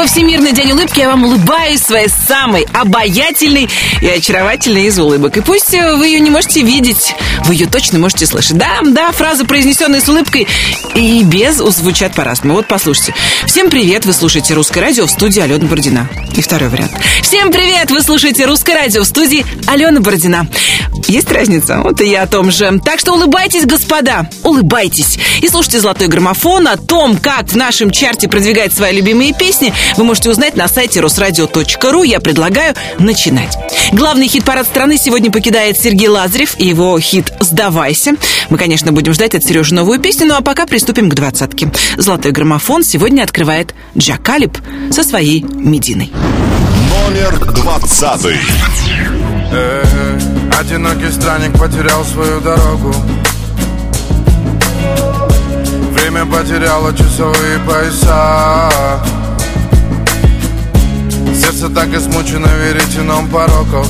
Во Всемирный день улыбки я вам улыбаюсь своей самой обаятельной и очаровательной из улыбок. И пусть вы ее не можете видеть, вы ее точно можете слышать. Да, да, фразы, произнесенные с улыбкой и без, звучат по-разному. Вот послушайте. Всем привет, вы слушаете «Русское радио» в студии Алена Бородина. И второй вариант. Всем привет, вы слушаете «Русское радио» в студии Алена Бородина. Есть разница? Вот и я о том же. Так что улыбайтесь, господа, улыбайтесь. И слушайте «Золотой граммофон» о том, как в нашем чарте продвигать свои любимые песни, вы можете узнать на сайте русрадио.ру. Я предлагаю начинать. Главный хит-парад страны сегодня покидает Сергей Лазарев и его хит «Сдавайся». Мы, конечно, будем ждать от Сережи новую песню, ну а пока приступим к двадцатке. «Золотой граммофон» сегодня открывает Джакалип со своей Мединой. Номер двадцатый. Одинокий странник потерял свою дорогу Время потеряло часовые пояса Сердце так измучено веретеном пороков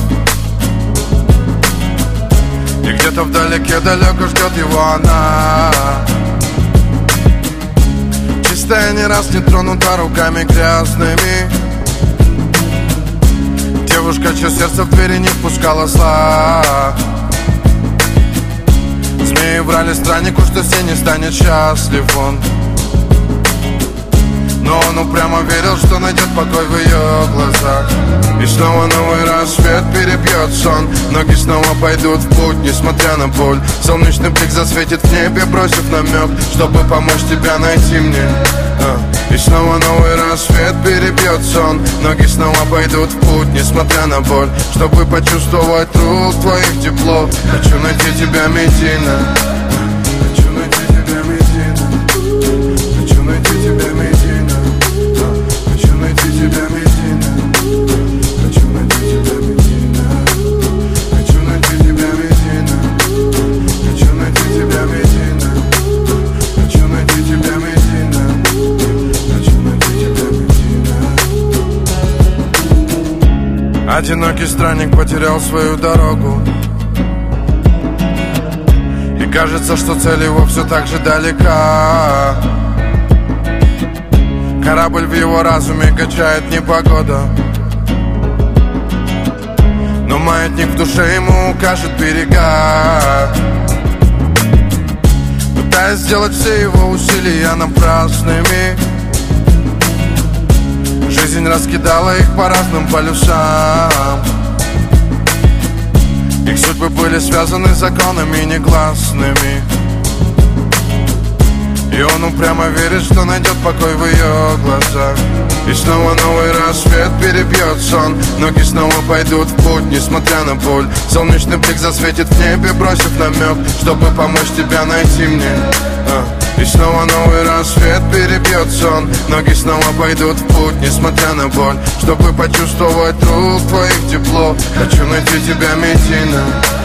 И где-то вдалеке далеко ждет его она. Чистая не раз не тронута руками грязными. Девушка, чье сердце в двери не впускала зла. Змеи врали страннику, что все не станет счастлив он но он упрямо верил, что найдет покой в ее глазах. И снова новый рассвет перебьет сон. Ноги снова пойдут в путь, несмотря на боль. Солнечный блик засветит в небе, бросив намек Чтобы помочь тебя найти мне. А. И снова новый рассвет перебьет сон. Ноги снова пойдут в путь, несмотря на боль. Чтобы почувствовать рук твоих тепло Хочу найти тебя, Медина Одинокий странник потерял свою дорогу. И кажется, что цель его все так же далека. Корабль в его разуме качает непогода. Но маятник в душе ему укажет берега. Пытаясь сделать все его усилия напрасными Жизнь раскидала их по разным полюсам. Их судьбы были связаны законами негласными. И он упрямо верит, что найдет покой в ее глазах. И снова новый рассвет перебьет сон. Ноги снова пойдут в путь, несмотря на боль. Солнечный блик засветит в небе, бросив намек Чтобы помочь тебя найти мне. А. И снова новый рассвет перебьет сон Ноги снова пойдут в путь, несмотря на боль. Чтобы почувствовать рук твоих тепло Хочу найти тебя, Медина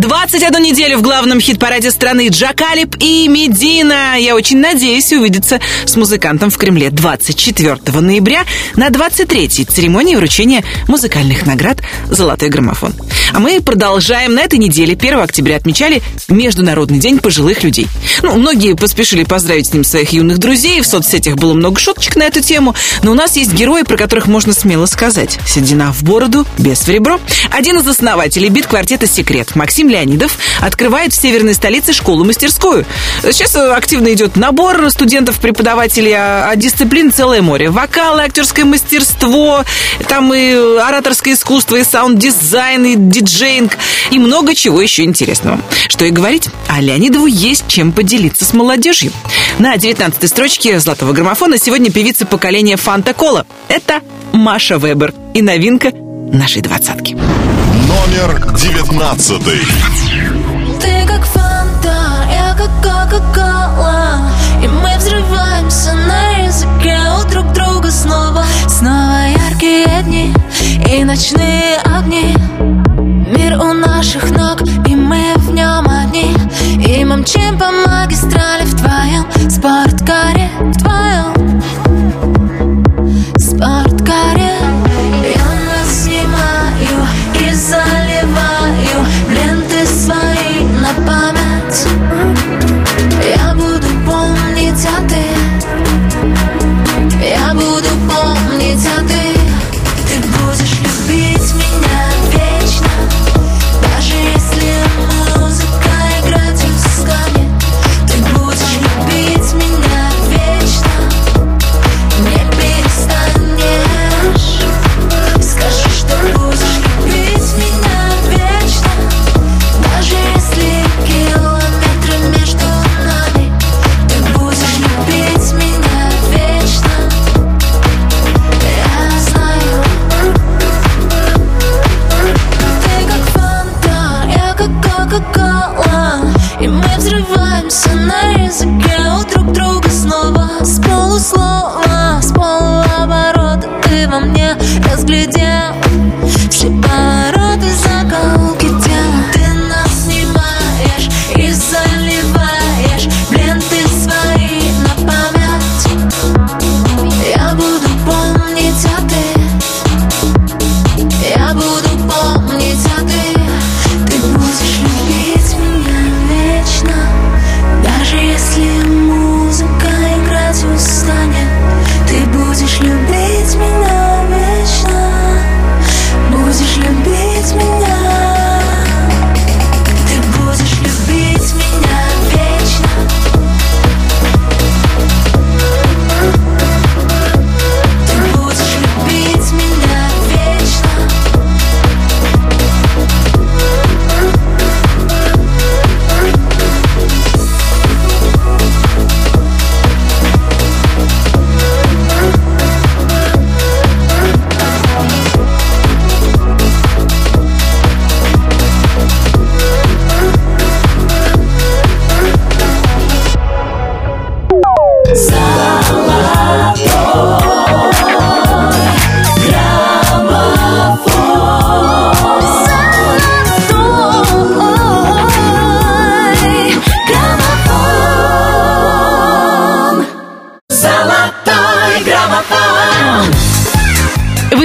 21 неделю в главном хит-параде страны Джакалип и Медина. Я очень надеюсь увидеться с музыкантом в Кремле 24 ноября на 23-й церемонии вручения музыкальных наград «Золотой граммофон». А мы продолжаем. На этой неделе, 1 октября, отмечали Международный день пожилых людей. Ну, многие поспешили поздравить с ним своих юных друзей. В соцсетях было много шуточек на эту тему. Но у нас есть герои, про которых можно смело сказать. Седина в бороду, бес в ребро. Один из основателей бит-квартета «Секрет» Максим Леонидов открывает в северной столице школу-мастерскую. Сейчас активно идет набор студентов-преподавателей, а, а дисциплин целое море. Вокал, актерское мастерство, там и ораторское искусство, и саунд-дизайн, и диджеинг, и много чего еще интересного. Что и говорить, а Леонидову есть чем поделиться с молодежью. На 19-й строчке «Золотого граммофона» сегодня певица поколения Фанта Кола. Это Маша Вебер и новинка нашей двадцатки. Номер девятнадцатый. Ты как фанта, я как кока-кола. И мы взрываемся на языке у друг друга снова. Снова яркие дни и ночные огни. Мир у наших ног, и мы в нем одни. И мчим по магистрали в твоем спорткаре. В твоем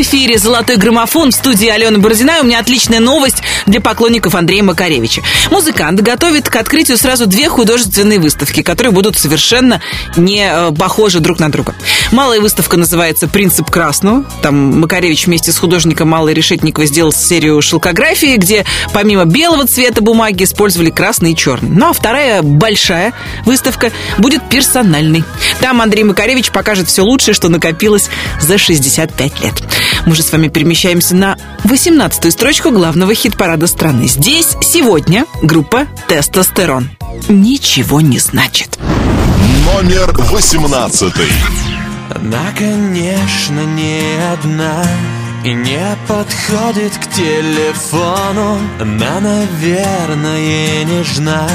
эфире «Золотой граммофон» в студии Алена Бородина. У меня отличная новость для поклонников Андрея Макаревича. Музыкант готовит к открытию сразу две художественные выставки, которые будут совершенно не э, похожи друг на друга. Малая выставка называется «Принцип красного». Там Макаревич вместе с художником Малой Решетниковой сделал серию шелкографии, где помимо белого цвета бумаги использовали красный и черный. Ну а вторая большая выставка будет персональной. Там Андрей Макаревич покажет все лучшее, что накопилось за 65 лет. Мы же с вами перемещаемся на 18-ю строчку главного хит-парада страны. Здесь сегодня группа «Тестостерон». Ничего не значит. Номер 18. Она, конечно, не одна и не подходит к телефону Она, наверное, нежна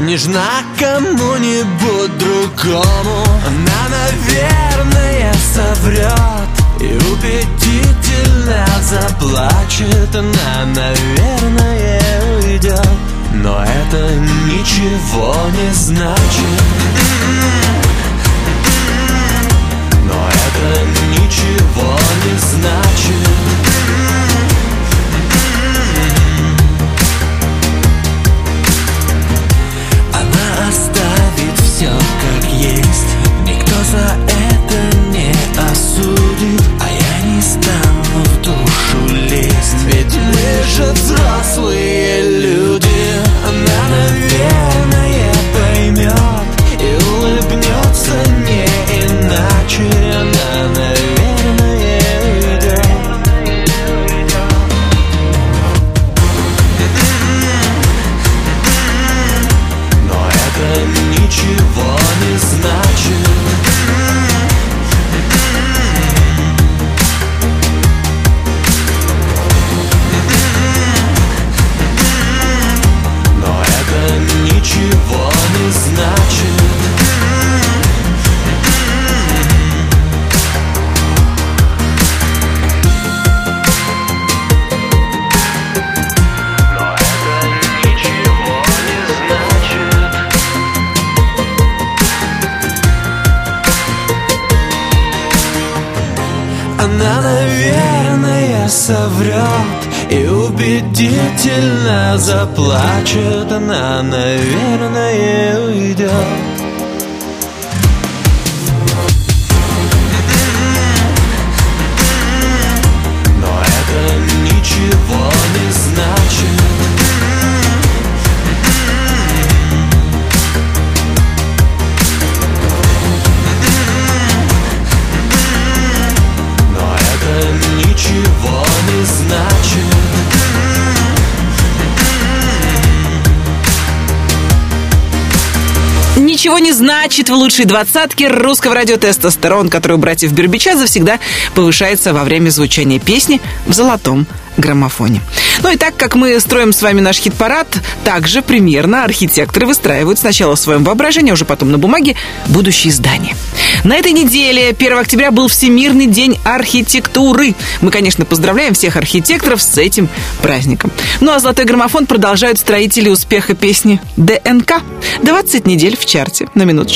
Нежна кому-нибудь другому Она, наверное, соврет И убедительно заплачет Она, наверное, уйдет. Но это ничего не значит. Но это ничего не значит. Она оставит все как есть. Никто за это осудит А я не стану в душу лезть. Ведь мы же взрослые люди Она, наверное, поймет И улыбнется не иначе. Она, наверное, убедительно заплачет Она, наверное, уйдет Не значит в лучшей двадцатке русского радио «Тестостерон», который у братьев Бербича завсегда повышается во время звучания песни в золотом граммофоне. Ну и так как мы строим с вами наш хит-парад, также примерно архитекторы выстраивают сначала в своем воображении, а уже потом на бумаге будущие здания. На этой неделе, 1 октября, был Всемирный день архитектуры. Мы, конечно, поздравляем всех архитекторов с этим праздником. Ну а «Золотой граммофон» продолжают строители успеха песни ДНК. 20 недель в чарте. На минуточку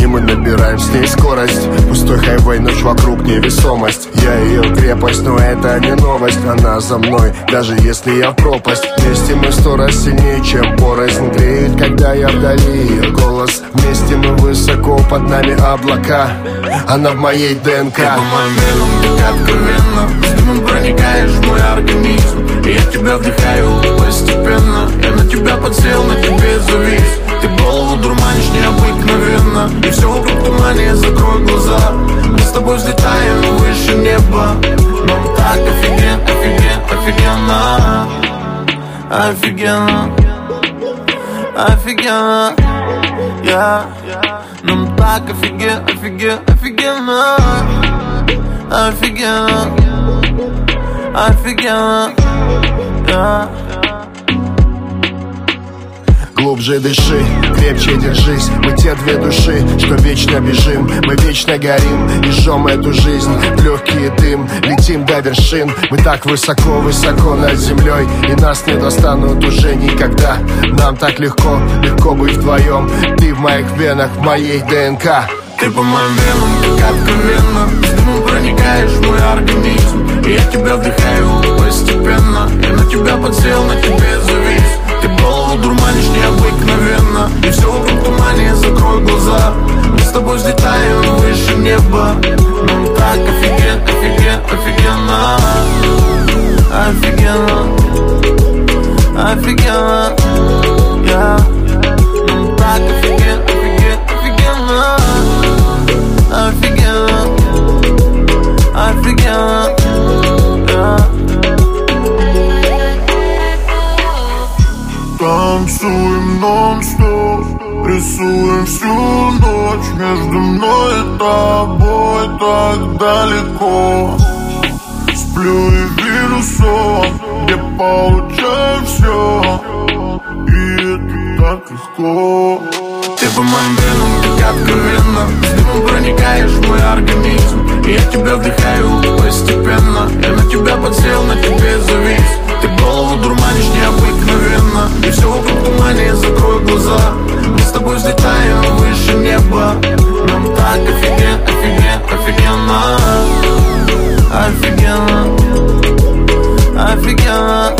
И мы набираем с ней скорость. Пустой хайвей, ночь вокруг невесомость. Я ее крепость, но это не новость. Она за мной, даже если я в пропасть. Вместе мы сто раз сильнее, чем порознь. Греет, когда я вдали ее голос. Вместе мы высоко, под нами облака. Она в моей ДНК. По-моему, откровенно. Ты проникаешь в мой организм. Я тебя вдыхаю постепенно. Я на тебя подсел, на тебе завис. Ты дурманишь необыкновенно. И все вокруг тумане, закрой глаза. Мы с тобой взлетаем выше неба. Нам так офиген, офиген, офигенно. Офигенно Офигенно Я. Нам так офиген, офиген, офигенно. Офигенно Офигенно yeah. Глубже дыши, крепче держись. Мы те две души, что вечно бежим. Мы вечно горим и жжем эту жизнь. В Легкий дым, летим до вершин. Мы так высоко-высоко над землей. И нас не достанут уже никогда. Нам так легко, легко быть вдвоем. Ты в моих венах, в моей ДНК. Ты по моим венам, как откровенно. Дымом проникаешь в мой организм. И я тебя вдыхаю постепенно. Я на тебя подсел, на тебе завис. Ты дурманишь необыкновенно. И все вокруг тумане, закрой глаза. Мы с тобой взлетаем выше неба. Нам так офиген, офиген, офигенно. Офигенно. Офигенно. Yeah. Нам так офиген, Рисуем всю ночь Между мной и тобой так далеко. Сплю и вижу сон Где получаю все И это так легко. Ты по моим венам, как откровенно С дымом проникаешь в мой организм. И я тебя вдыхаю постепенно Я на тебя подсел, на тебе завис. Ты голову дурманишь необыкновенно И все вокруг тумане, закрой глаза взлетаем выше неба. Нам так офиген, офиген, офигенно. Офигенно. Офигенно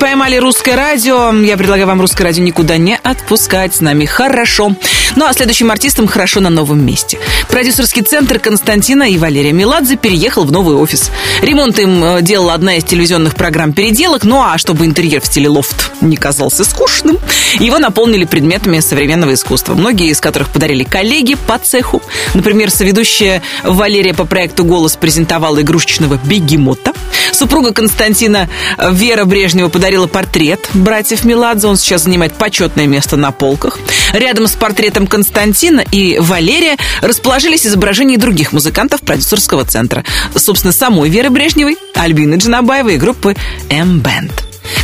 поймали русское радио. Я предлагаю вам русское радио никуда не отпускать. С нами хорошо. Ну а следующим артистам хорошо на новом месте. Продюсерский центр Константина и Валерия Меладзе переехал в новый офис. Ремонт им э, делала одна из телевизионных программ переделок. Ну а чтобы интерьер в стиле лофт не казался скучным, его наполнили предметами современного искусства. Многие из которых подарили коллеги по цеху. Например, соведущая Валерия по проекту «Голос» презентовала игрушечного бегемота. Супруга Константина Вера Брежнева подарила портрет братьев Меладзе. Он сейчас занимает почетное место на полках. Рядом с портретом Константина и Валерия расположились изображения других музыкантов продюсерского центра. Собственно, самой Веры Брежневой, Альбины Джанабаевой и группы M-Band.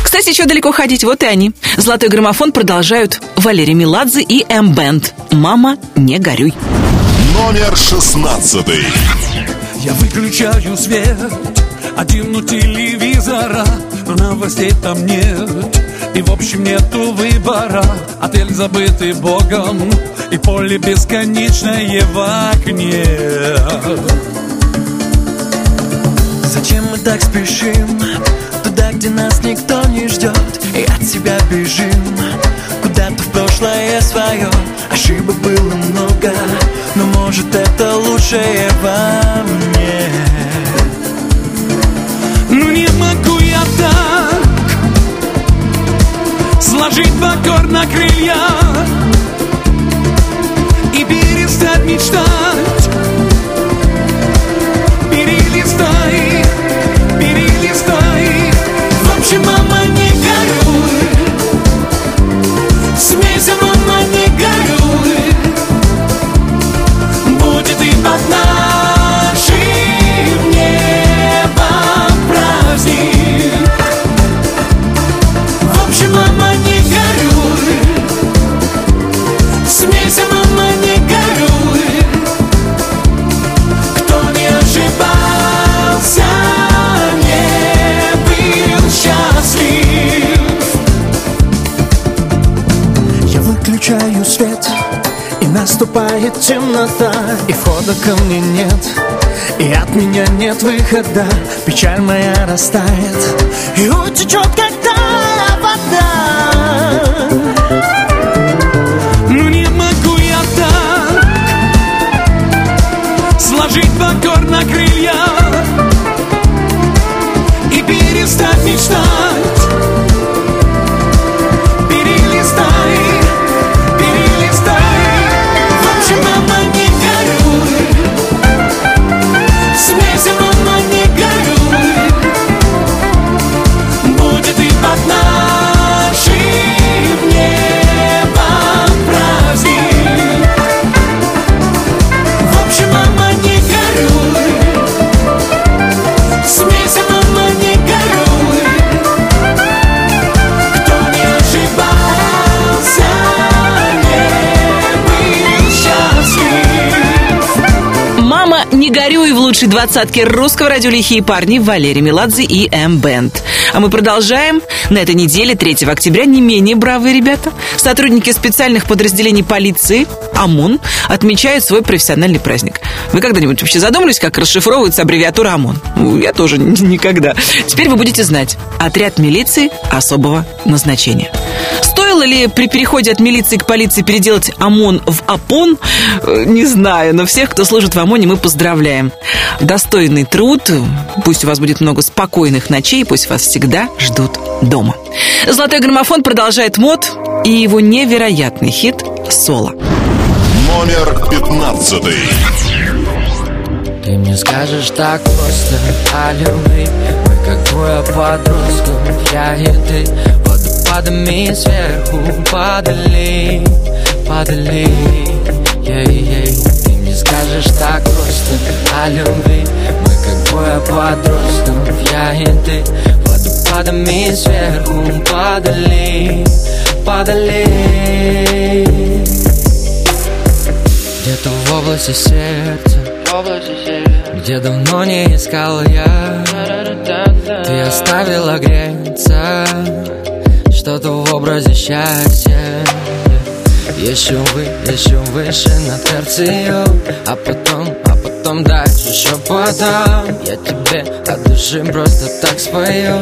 Кстати, еще далеко ходить, вот и они. Золотой граммофон продолжают Валерий Меладзе и M-Band. «Мама, не горюй». Номер шестнадцатый. Я выключаю свет Один у телевизора Но новостей там нет. И в общем нету выбора. Отель забытый богом И поле бесконечное в окне. Зачем мы так спешим? Туда, где нас никто не ждет И от себя бежим. Куда-то в прошлое свое. Ошибок было много Но может это лучшее во мне Сложить на крылья И перестать мечтать Наступает темнота и входа ко мне нет И от меня нет выхода, печаль моя растает И утечет, как тая вода. Ну не могу я так Сложить покорно крылья лучшей двадцатке русского радио «Лихие парни» Валерий Меладзе и М-Бенд. А мы продолжаем. На этой неделе, 3 октября, не менее бравые ребята. Сотрудники специальных подразделений полиции ОМОН отмечают свой профессиональный праздник. Вы когда-нибудь вообще задумались, как расшифровывается аббревиатура ОМОН? Ну, я тоже никогда. Теперь вы будете знать. Отряд милиции особого назначения. Стоило ли при переходе от милиции к полиции переделать ОМОН в ОПОН? Э, не знаю, но всех, кто служит в ОМОНе, мы поздравляем. Достойный труд, пусть у вас будет много спокойных ночей, пусть вас всегда ждут дома. Золотой граммофон продолжает мод и его невероятный хит «Соло». Номер пятнадцатый. Ты мне скажешь так просто о любви Мы как двое подростков, я и ты Водопадами сверху падали, падали. Ей-ей Ты мне скажешь так просто о любви. Мы как двое подростков, я и ты. Водопадами сверху падали, падали. Где-то в области сердца где давно не искал я. Ты оставила греться Что-то в образе счастья. Еще вы, еще выше над терцию А потом, а потом дальше шепотом Я тебе от души просто так спою.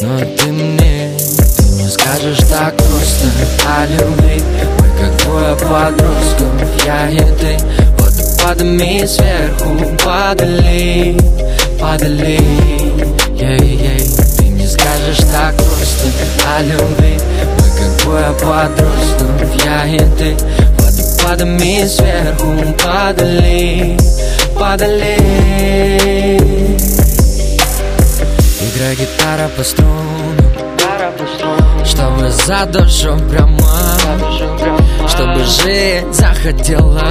Но ты мне, ты мне скажешь так просто. О любви Мы как двое подростков, я и ты Водопадами сверху падали, падали. Ей-ей, ты мне скажешь так просто о любви. Мы как двое подростков, я и ты. Водопадами сверху падали, падали. Играй гитара по струнам. Чтобы за душу прямо Чтобы жить захотелось.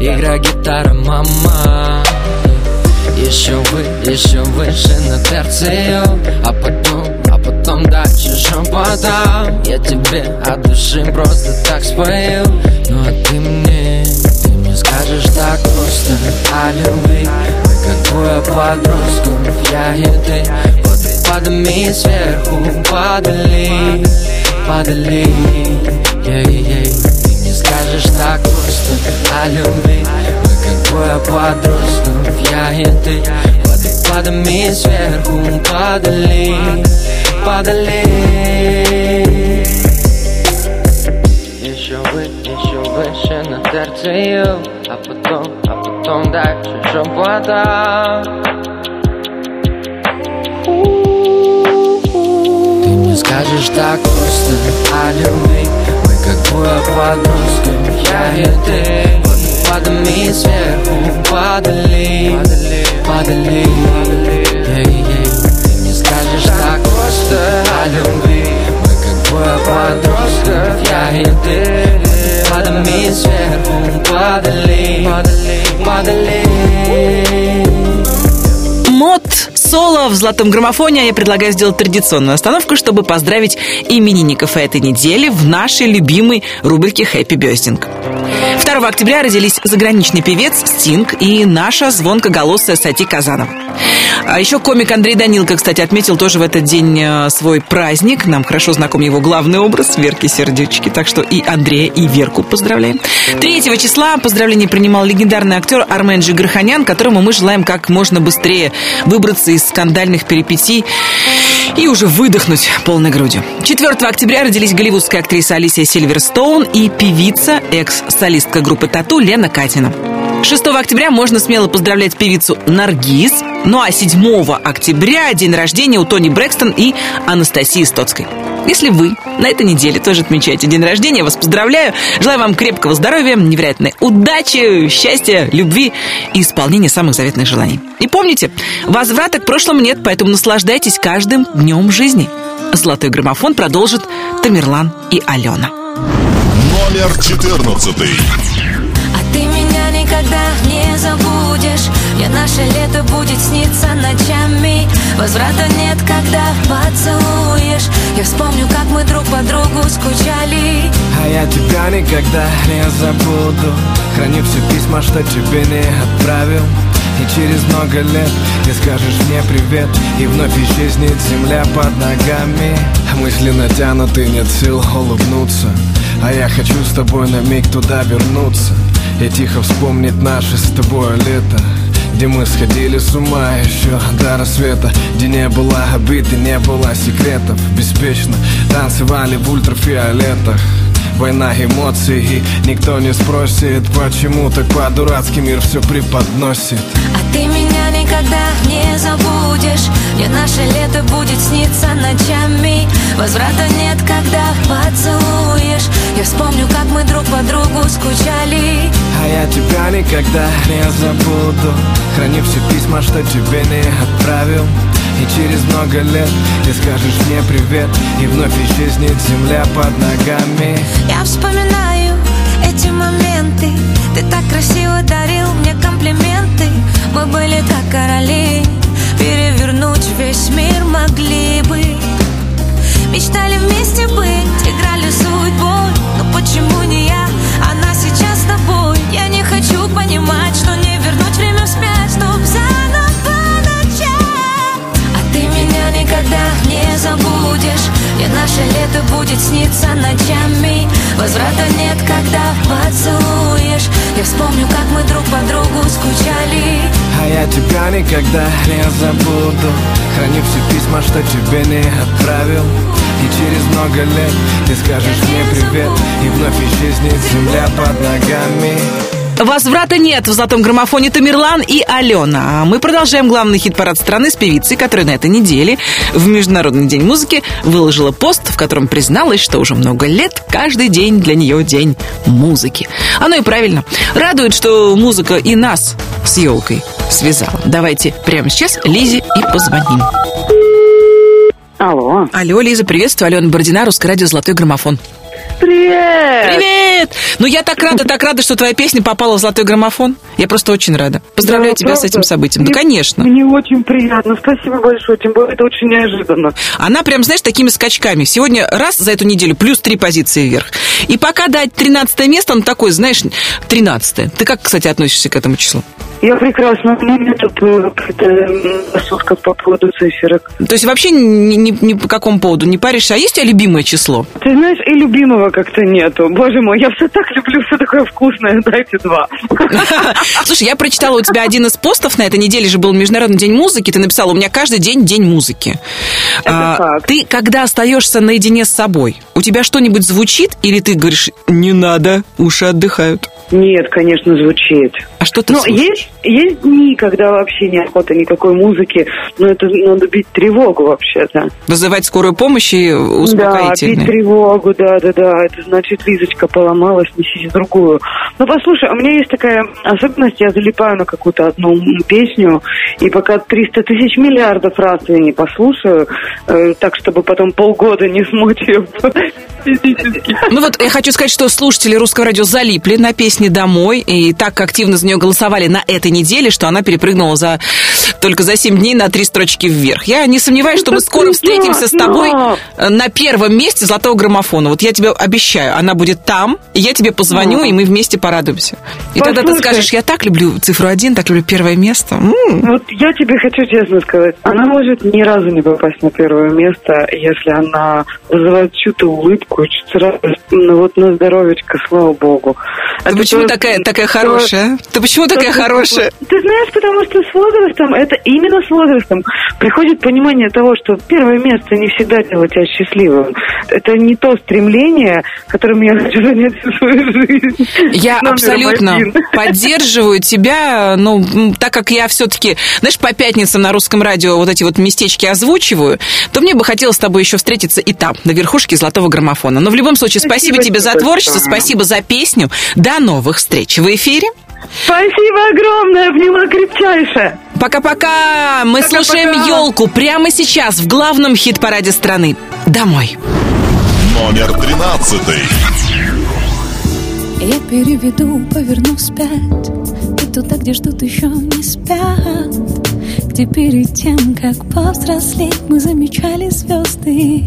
Игра гитара, мама Еще вы, еще выше на терцию А потом, а потом дальше шепотом Я тебе от души просто так спою. Ну а ты мне, ты мне скажешь так просто. О любви Мы как двое подростков, я и ты Водопадами сверху падали, падали. Ей-ей, ты мне скажешь так просто. О любви Мы как двое подростков, я и ты Водопадами сверху падали, падали Еще вы, еще выше на терцию А потом, а потом дальше шепотом Ты мне скажешь так просто о любви Мы как двое подростков, я и ты Водопадами сверху падали, падали мне скажешь так просто о любви Мы как двое подростков, я и ты Водопадами сверху падали, падали Мод соло в золотом граммофоне. А я предлагаю сделать традиционную остановку, чтобы поздравить именинников этой недели в нашей любимой рубрике «Хэппи Бёздинг». 2 октября родились заграничный певец Стинг и наша звонкоголосая Сати Казанова. А еще комик Андрей Данилко, кстати, отметил тоже в этот день э, свой праздник. Нам хорошо знаком его главный образ Верки Сердючки. Так что и Андрея, и Верку поздравляем. 3 числа поздравление принимал легендарный актер Армен Джигарханян, которому мы желаем как можно быстрее выбраться из скандальных перипетий и уже выдохнуть полной грудью. 4 октября родились голливудская актриса Алисия Сильверстоун и певица, экс-солистка группы Тату Лена Катина. 6 октября можно смело поздравлять певицу Наргиз. Ну а 7 октября день рождения у Тони Брэкстон и Анастасии Стоцкой. Если вы на этой неделе тоже отмечаете день рождения, вас поздравляю. Желаю вам крепкого здоровья, невероятной удачи, счастья, любви и исполнения самых заветных желаний. И помните, возврата к прошлому нет, поэтому наслаждайтесь каждым днем жизни. Золотой граммофон продолжит Тамерлан и Алена. Номер четырнадцатый. А ты меня никогда не забудешь. Мне наше лето будет сниться ночами. Возврата нет, когда поцелуешь. Я вспомню, как мы друг по другу скучали. А я тебя никогда не забуду. Храню все письма, что тебе не отправил. И через много лет ты скажешь мне привет. И вновь исчезнет земля под ногами. Мысли натянуты, нет сил улыбнуться А я хочу с тобой на миг туда вернуться И тихо вспомнить наше с тобой лето где мы сходили с ума еще до рассвета Где не было обид не было секретов Беспечно танцевали в ультрафиолетах Война эмоций. И никто не спросит Почему так по-дурацки мир все преподносит. А ты меня никогда не забудешь. Мне наше лето будет сниться ночами. Возврата нет, когда поцелуешь. Я вспомню, как мы друг по другу скучали. А я тебя никогда не забуду. Храни все письма, что тебе не отправил и через много лет ты скажешь мне привет И вновь исчезнет земля под ногами. Я вспоминаю эти моменты. Ты так красиво дарил мне комплименты. Мы были как короли Перевернуть весь мир могли бы. Мечтали вместе быть, играли судьбой. Но почему не я, она сейчас с тобой. Я не хочу понимать, никогда не забуду Храню все письма, что тебе не отправил И через много лет ты скажешь мне привет И вновь исчезнет земля под ногами Возврата нет в золотом граммофоне Тамерлан и Алена. А мы продолжаем главный хит-парад страны с певицей, которая на этой неделе в Международный день музыки выложила пост, в котором призналась, что уже много лет каждый день для нее день музыки. Оно и правильно. Радует, что музыка и нас с елкой связала. Давайте прямо сейчас Лизе и позвоним. Алло. Алло, Лиза, приветствую. Алена Бородина, Русское радио «Золотой граммофон». Привет! Привет! Ну, я так рада, так рада, что твоя песня попала в золотой граммофон. Я просто очень рада. Поздравляю Да, тебя с правда? этим событием. Мне- Да, конечно. Мне очень приятно. Спасибо большое. Тем более это очень неожиданно. Она прям, знаешь, такими скачками. Сегодня раз за эту неделю плюс три позиции вверх. И пока дать 13 место, он такой, знаешь, 13 Ты как, кстати, относишься к этому числу? Я прекрасно. У меня нет тут э, какая-то м, рассудка по поводу циферок. То есть вообще ни, ни- ни по какому поводу не паришься. А есть у тебя любимое число? Ты знаешь, и любимого как-то нету. Боже мой, я все так люблю, все такое вкусное. Дайте два. Слушай, я прочитала у тебя один из постов на этой неделе же был Международный день музыки. Ты написала, у меня каждый день день музыки. А, Это факт. ты, когда остаешься наедине с собой, у тебя что-нибудь звучит, или ты говоришь, не надо, уши отдыхают? Нет, конечно, звучит. Что ты Но слушаешь? есть, есть дни, когда вообще неохота никакой музыки. Но это надо бить тревогу вообще-то. Вызывать скорую помощь и Да, успокоительные. бить тревогу, да, да, да. Это значит, Лизочка поломалась, несите другую. Ну, послушай, у меня есть такая особенность, я залипаю на какую-то одну песню, и пока 300 тысяч миллиардов раз я не послушаю, э, так, чтобы потом полгода не смочь ее физически. Ну вот я хочу сказать, что слушатели русского радио залипли на песне «Домой», и так активно за нее голосовали на этой неделе, что она перепрыгнула за только за 7 дней на три строчки вверх. Я не сомневаюсь, что мы Это скоро встретимся с тобой э, на первом месте золотого граммофона. Вот я тебе обещаю, она будет там, и я тебе позвоню, и мы вместе порадуемся. И тогда ты Послушай. скажешь, я так люблю цифру один, так люблю первое место. М. Вот я тебе хочу честно сказать, она может ни разу не попасть на первое место, если она вызывает чью-то улыбку, чью-то радость. Ну вот на здоровечко, слава богу. Ты почему то- такая, такая то- хорошая? Ты почему такая то- хорошая? Ты знаешь, потому что с возрастом, это именно с возрастом, приходит понимание того, что первое место не всегда делает тебя счастливым. Это не то стремление, которым я хочу занять всю свою жизнь. Я Номером абсолютно один. поддерживаю тебя, ну, так как я все-таки, знаешь, по пятницам на русском радио вот эти вот местечки озвучиваю, то мне бы хотелось с тобой еще встретиться и там, на верхушке золотого граммофона. Но в любом случае, спасибо, Спасибо тебе за творчество, большое. спасибо за песню. До новых встреч в эфире. Спасибо огромное, обняла крепчайше. Пока-пока! Мы Пока-пока. слушаем елку прямо сейчас в главном хит-параде страны. Домой. Номер тринадцатый. Я переведу, поверну вспять И туда, где ждут еще не спят Где перед тем, как повзрослеть Мы замечали звезды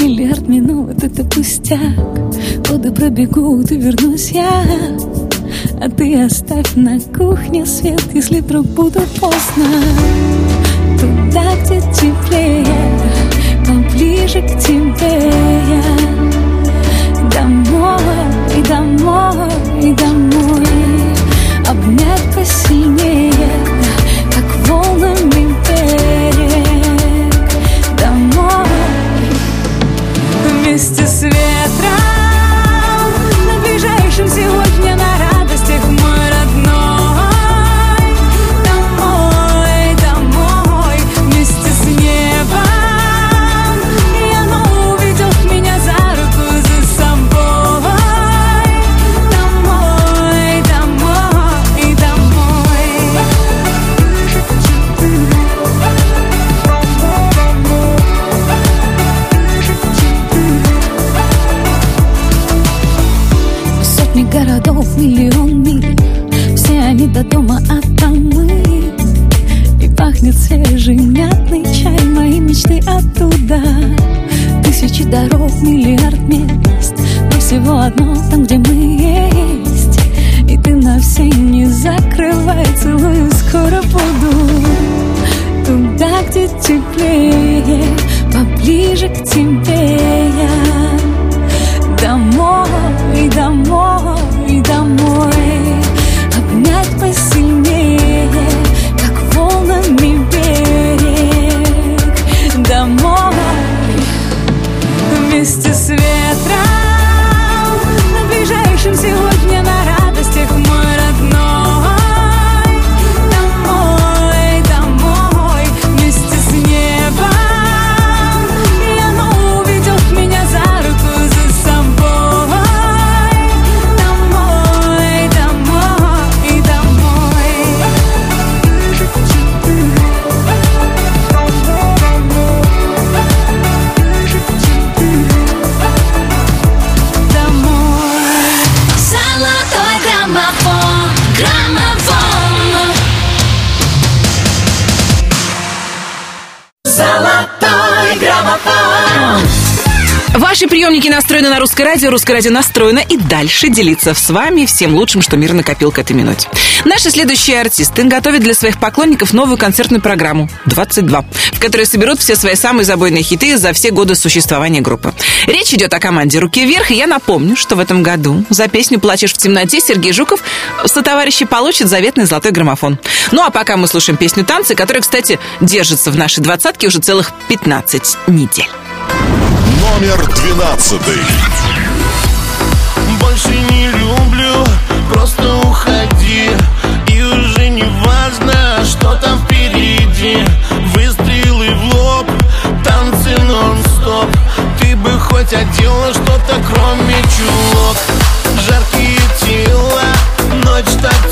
Миллиард минут — это пустяк Годы пробегут и вернусь я А ты оставь на кухне свет Если вдруг буду поздно. Туда, где теплее Поближе к тебе. Я Домой, домой, домой Обнять посильнее Как волнами берег. Домой. Вместе с оттуда Тысячи дорог, миллиард мест. Но всего одно там, где мы есть. И ты на все не закрывай Целую, скоро буду. Туда, где теплее Поближе к тебе русское радио, русское радио настроено и дальше делиться с вами всем лучшим, что мир накопил к этой минуте. Наши следующие артисты готовят для своих поклонников новую концертную программу «22», в которой соберут все свои самые забойные хиты за все годы существования группы. Речь идет о команде «Руки вверх», и я напомню, что в этом году за песню «Плачешь в темноте» Сергей Жуков со товарищи получит заветный золотой граммофон. Ну а пока мы слушаем песню «Танцы», которая, кстати, держится в нашей двадцатке уже целых 15 недель. Номер двенадцатый. Больше не люблю, просто уходи. И уже не важно, что там впереди. Выстрелы в лоб, танцы нон-стоп. Ты бы хоть одела что-то, кроме чулок. Жаркие тела, ночь так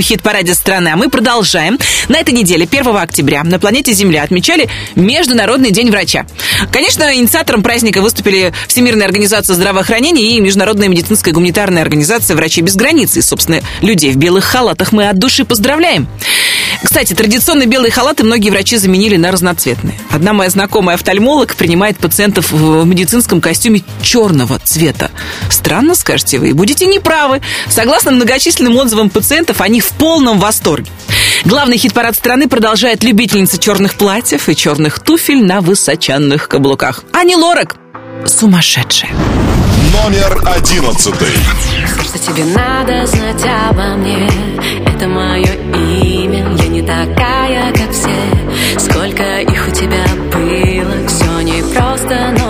главном хит-параде страны. А мы продолжаем. На этой неделе, 1 октября, на планете Земля отмечали Международный день врача. Конечно, инициатором праздника выступили Всемирная организация здравоохранения и Международная медицинская гуманитарная организация «Врачи без границ». И, собственно, людей в белых халатах мы от души поздравляем. Кстати, традиционные белые халаты многие врачи заменили на разноцветные. Одна моя знакомая офтальмолог принимает пациентов в медицинском костюме черного цвета. Странно, скажете вы, и будете неправы. Согласно многочисленным отзывам пациентов, они в полном восторге. Главный хит-парад страны продолжает любительница черных платьев и черных туфель на высоченных каблуках. Ани Лорак сумасшедшая. Номер одиннадцатый. Что тебе надо знать обо мне Это мое не такая, как все. Сколько их у тебя было Все непросто, но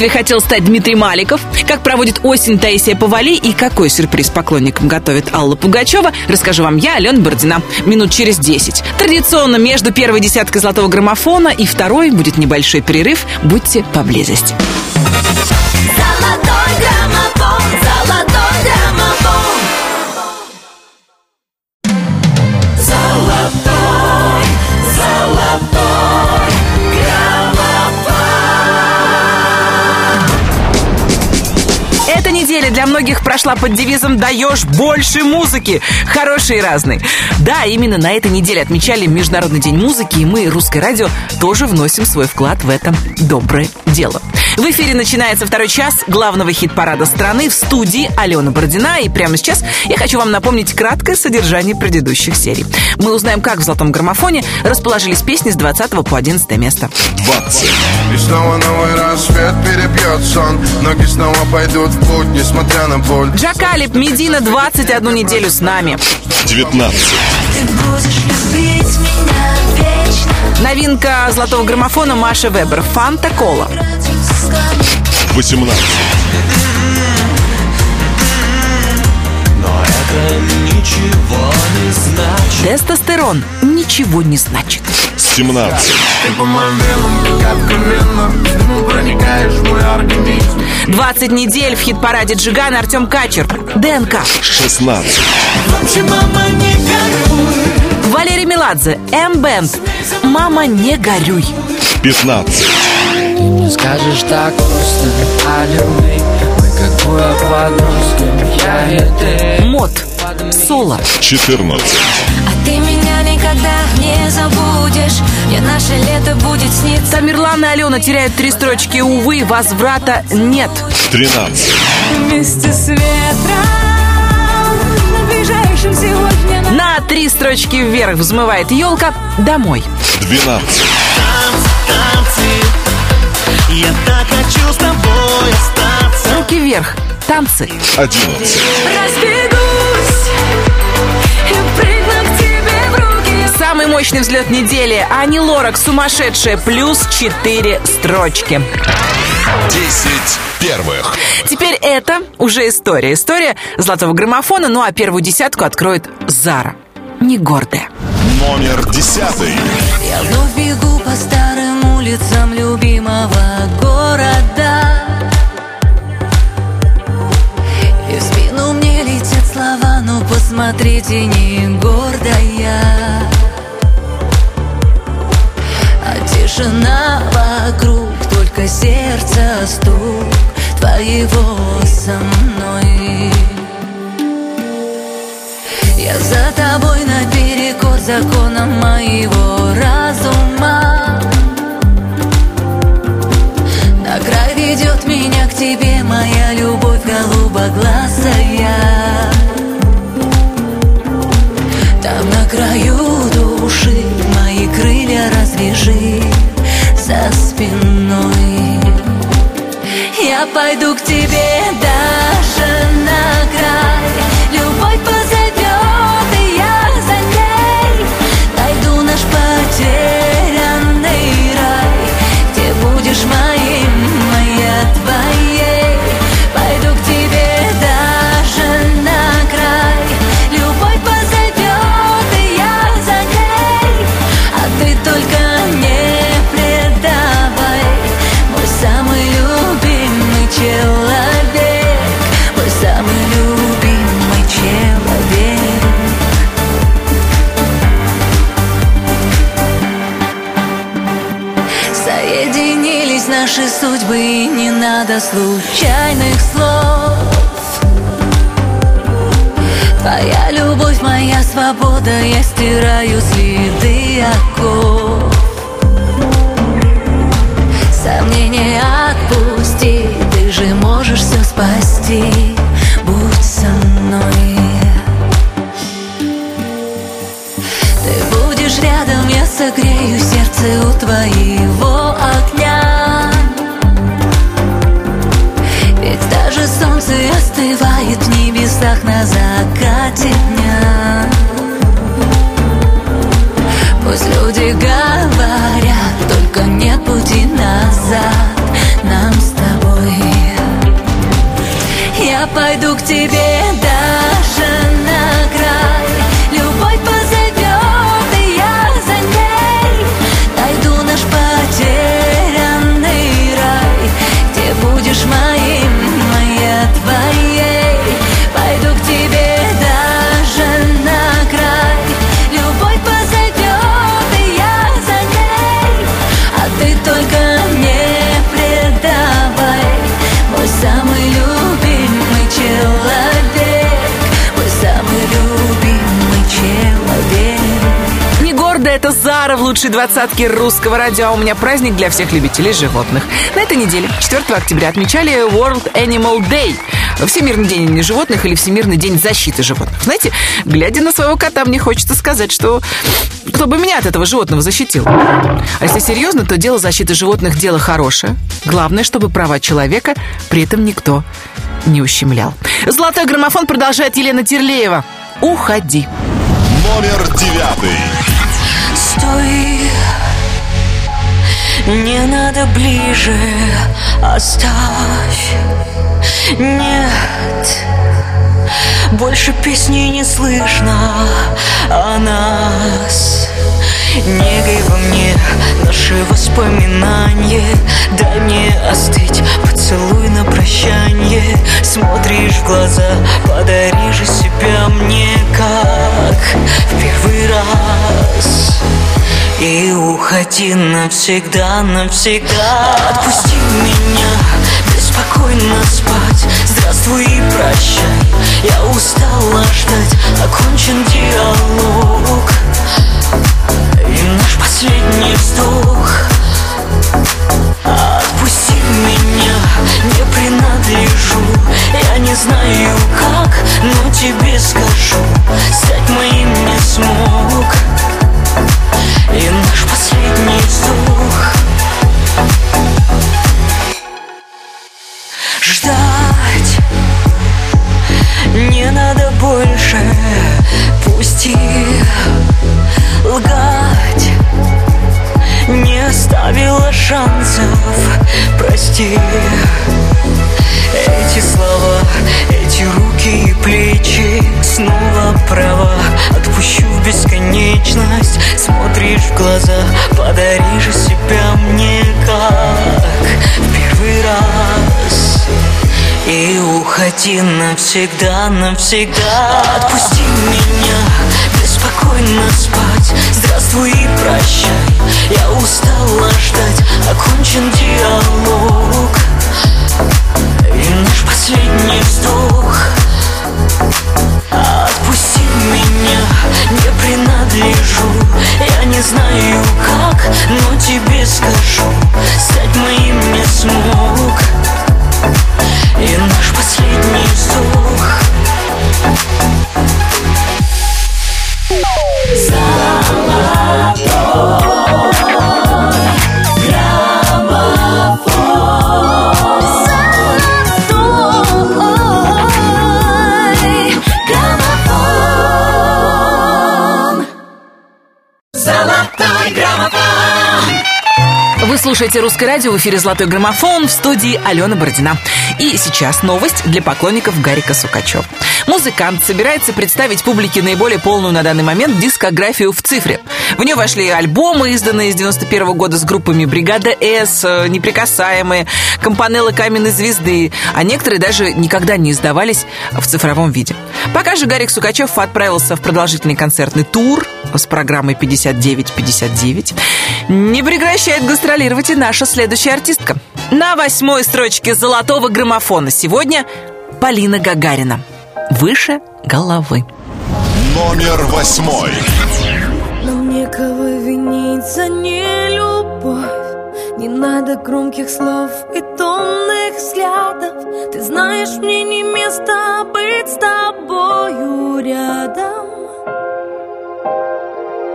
детстве хотел стать Дмитрий Маликов? Как проводит осень Таисия Повали? И какой сюрприз поклонникам готовит Алла Пугачева? Расскажу вам я, Алена Бородина, минут через 10. Традиционно между первой десяткой золотого граммофона и второй будет небольшой перерыв. Будьте поблизости. Многих прошла под девизом «Даешь больше музыки». Хорошей и разной. Да, именно на этой неделе отмечали Международный день музыки, и мы, Русское радио, тоже вносим свой вклад в это доброе дело. В эфире начинается второй час главного хит-парада страны в студии Алена Бородина. И прямо сейчас я хочу вам напомнить краткое содержание предыдущих серий. Мы узнаем, как в «Золотом граммофоне» расположились песни с 20 по 11 место. 20. И снова новый рассвет перебьет сон Ноги снова пойдут в путь, несмотря на боль Джакалип, Медина 21 неделю с нами. 19. Ты будешь любить меня вечно Новинка золотого граммофона Маша Вебер «Фанта Кола». 18. Но это ничего не значит Тестостерон ничего не значит. 17. Ты по моим венам, как каменным Проникаешь в мой организм 20 недель в хит-параде Джигана Артем Качер. ДНК. 16. Вообще, мама, не горюй Валерий Меладзе. М-бенд. «Мама, не горюй». 15. Ты мне скажешь так просто о любви какую подростком я и ты Мод. Соло. 14. А ты меня никогда не забудешь Мне наше лето будет сниться Тамерлан и Алена теряют три строчки. Увы, возврата нет. 13. Вместе с ветром Набежавшим сегодня на На три строчки вверх взмывает елка домой. 12. Танцы, я так хочу с тобой остаться Руки вверх. Танцы. 11. разбегусь И прыгну к тебе в руки Самый мощный взлет недели. Ани Лорак сумасшедшая. Плюс четыре строчки. 10 первых. Теперь это уже история. История золотого граммофона. Ну а первую десятку откроет Зара. Не гордая. Номер 10. Я вновь бегу по старым улицам любимого города посмотрите, не гордая. А тишина вокруг, только сердце стук твоего со мной. Я за тобой наперекор законам моего разума. На край ведет меня к тебе моя любовь голубоглазая краю души мои крылья развяжи за спиной. Я пойду к тебе даже надо случайных слов. Твоя любовь, моя свобода Я стираю следы оков. Сомнения отпусти Ты же можешь все спасти. Будь со мной. Ты будешь рядом, я согрею сердце у твоего в небесах Зара в лучшей двадцатке русского радио. А у меня праздник для всех любителей животных. На этой неделе, 4 октября, отмечали World Animal Day. Всемирный день животных или Всемирный день защиты животных. Знаете, глядя на своего кота, мне хочется сказать, что кто бы меня от этого животного защитил. А если серьезно, то дело защиты животных – дело хорошее. Главное, чтобы права человека при этом никто не ущемлял. Золотой граммофон продолжает Елена Терлеева. Уходи. Номер 9. Стой, Не надо ближе, оставь. Нет. Больше песни не слышно о нас Негой во мне наши воспоминания. Дай мне остыть, поцелуй на прощание. Смотришь в глаза, подари же себя мне как в первый раз. И уходи навсегда, навсегда. Отпусти меня, беспокойно спать Здравствуй и прощай, я устала ждать. Окончен диалог. И наш последний вздох. Отпусти меня, не принадлежу. Я не знаю как, но тебе скажу. Стать моим не смог. И наш последний вздох. Ждать оставила шансов. Прости. Эти слова, эти руки и плечи. Снова права. Отпущу в бесконечность. Смотришь в глаза Подари же себя мне как В первый раз. И уходи навсегда, навсегда. Отпусти меня Беспокойно спать. Здравствуй и прощай. Я устала ждать. Окончен диалог. И наш последний вздох. Отпусти меня, не принадлежу. Я не знаю как, но тебе скажу. Стать моим не смог. И наш последний вздох Золотой слушаете «Русское радио» в эфире «Золотой граммофон» в студии Алена Бородина. И сейчас новость для поклонников Гарика Сукачева. Музыкант собирается представить публике наиболее полную на данный момент дискографию в цифре. В нее вошли альбомы, изданные с 91 года с группами «Бригада С», «Неприкасаемые», «Компанелла Каменной звезды», а некоторые даже никогда не издавались в цифровом виде. Пока же Гарик Сукачев отправился в продолжительный концертный тур с программой «59-59», не прекращает гастролировать и наша следующая артистка. На восьмой строчке золотого граммофона сегодня Полина Гагарина. Выше головы. Номер восьмой. Нам некого винить за нелюбовь Не надо громких слов и томных взглядов Ты знаешь, мне не место быть с тобою рядом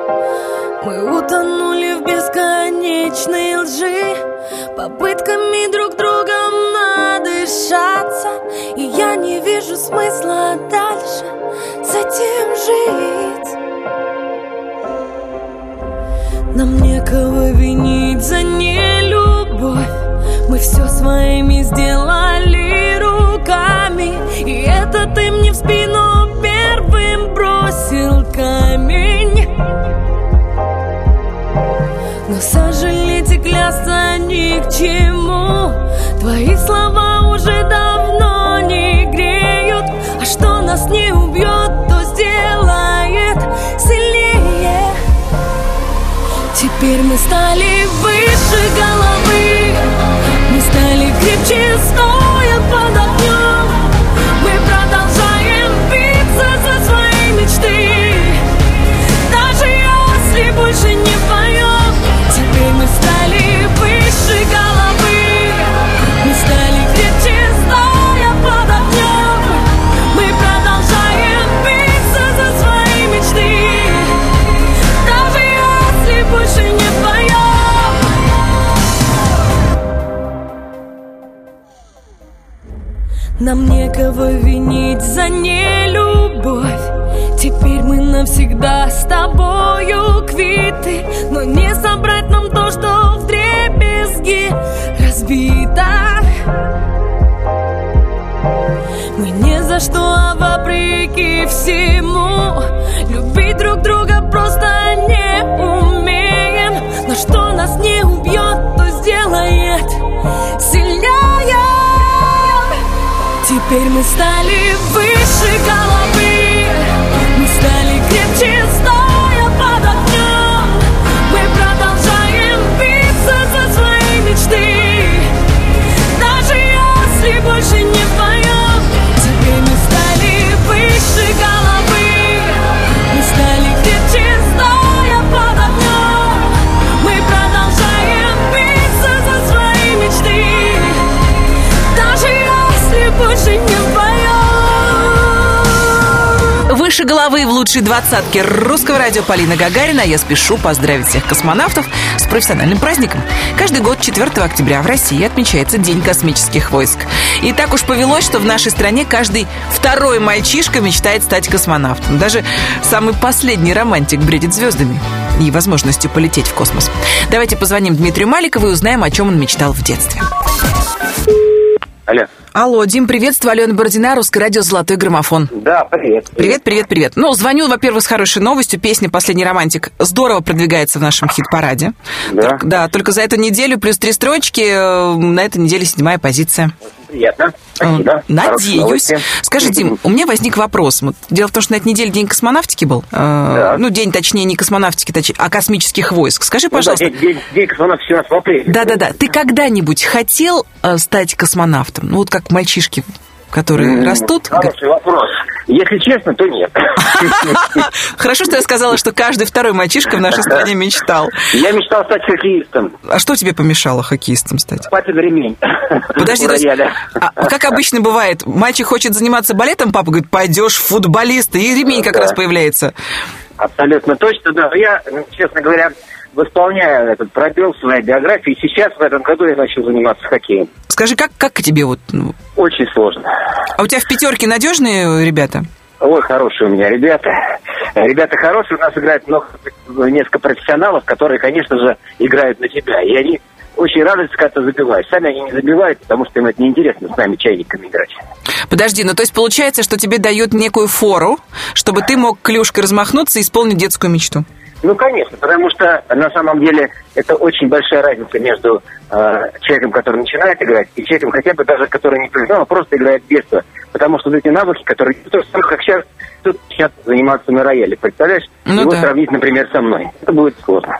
Мы утонули в бесконечной лжи. Попытками друг другом надышаться. И я не вижу смысла дальше с этим жить. Нам некого винить за нелюбовь. Мы все своими сделали руками. И это ты мне в спину первым бросил камень клясться ни к чему. Твои слова уже давно не греют. А что нас не убьет, то сделает сильнее. Теперь мы стали выше головы. Мы стали крепче, стоя Нам некого винить за нелюбовь. Теперь мы навсегда с тобою квиты. Но не собрать нам то, что в дребезги разбита Мы ни за что, а вопреки всему Любить друг друга просто Теперь мы стали выше головы. Мы стали крепче, Выше головы в лучшей двадцатке русского радио Полина Гагарина. Я спешу поздравить всех космонавтов с профессиональным праздником. Каждый год 4 октября в России отмечается День космических войск. И так уж повелось, что в нашей стране каждый второй мальчишка мечтает стать космонавтом. Даже самый последний романтик бредит звездами и возможностью полететь в космос. Давайте позвоним Дмитрию Маликову и узнаем, о чем он мечтал в детстве. Алло. Алло, Дим, приветствую. Алена Бородина, Русское радио «Золотой граммофон». Да, привет. Привет, привет, привет. Ну, звоню, во-первых, с хорошей новостью. Песня «Последний романтик» здорово продвигается в нашем хит-параде. Да? Только, да, только за эту неделю плюс три строчки, э, на этой неделе седьмая позиция. Приятно. Спасибо. Хорошие Надеюсь. новости. Скажи, Дим, у меня возник вопрос. Дело в том, что на этой неделе день космонавтики был. Э, Ну, день, точнее, не космонавтики, а космических войск. Скажи, Ну да, пожалуйста, день, день, день космонавтики у нас в апреле. да-да-да, ты когда-нибудь хотел э, стать космонавтом? Ну, вот как мальчишки, которые растут. Хороший вопрос. Если честно, то нет. Хорошо, что я сказала, что каждый второй мальчишка в нашей стране мечтал. Я мечтал стать хоккеистом. А что тебе помешало хоккеистом стать? Папин ремень. Подожди, есть, рояля. а как обычно бывает, мальчик хочет заниматься балетом, папа говорит, пойдешь футболист, и ремень как раз появляется. Абсолютно точно, да. Я, честно говоря, восполняю этот пробел в своей биографии. И сейчас, в этом году, я начал заниматься хоккеем. Скажи, как, как тебе вот... ну, Очень сложно. А у тебя в пятерке надежные ребята? Ой, хорошие у меня ребята. Ребята хорошие, у нас играет много, несколько профессионалов, которые, конечно же, играют на тебя. И они очень радуются, когда ты забиваешь. Сами они не забивают, потому что им это неинтересно с нами чайниками играть. Подожди, ну то есть получается, что тебе дают некую фору, чтобы ты мог клюшкой размахнуться и исполнить детскую мечту? Ну, конечно, потому что на самом деле это очень большая разница между э, человеком, который начинает играть, и человеком хотя бы даже, который не профессионал, а просто играет с детства. Потому что вот эти навыки, которые то же самое, как сейчас, тут сейчас заниматься на рояле, представляешь? Ну Его да. сравнить, например, со мной. Это будет сложно.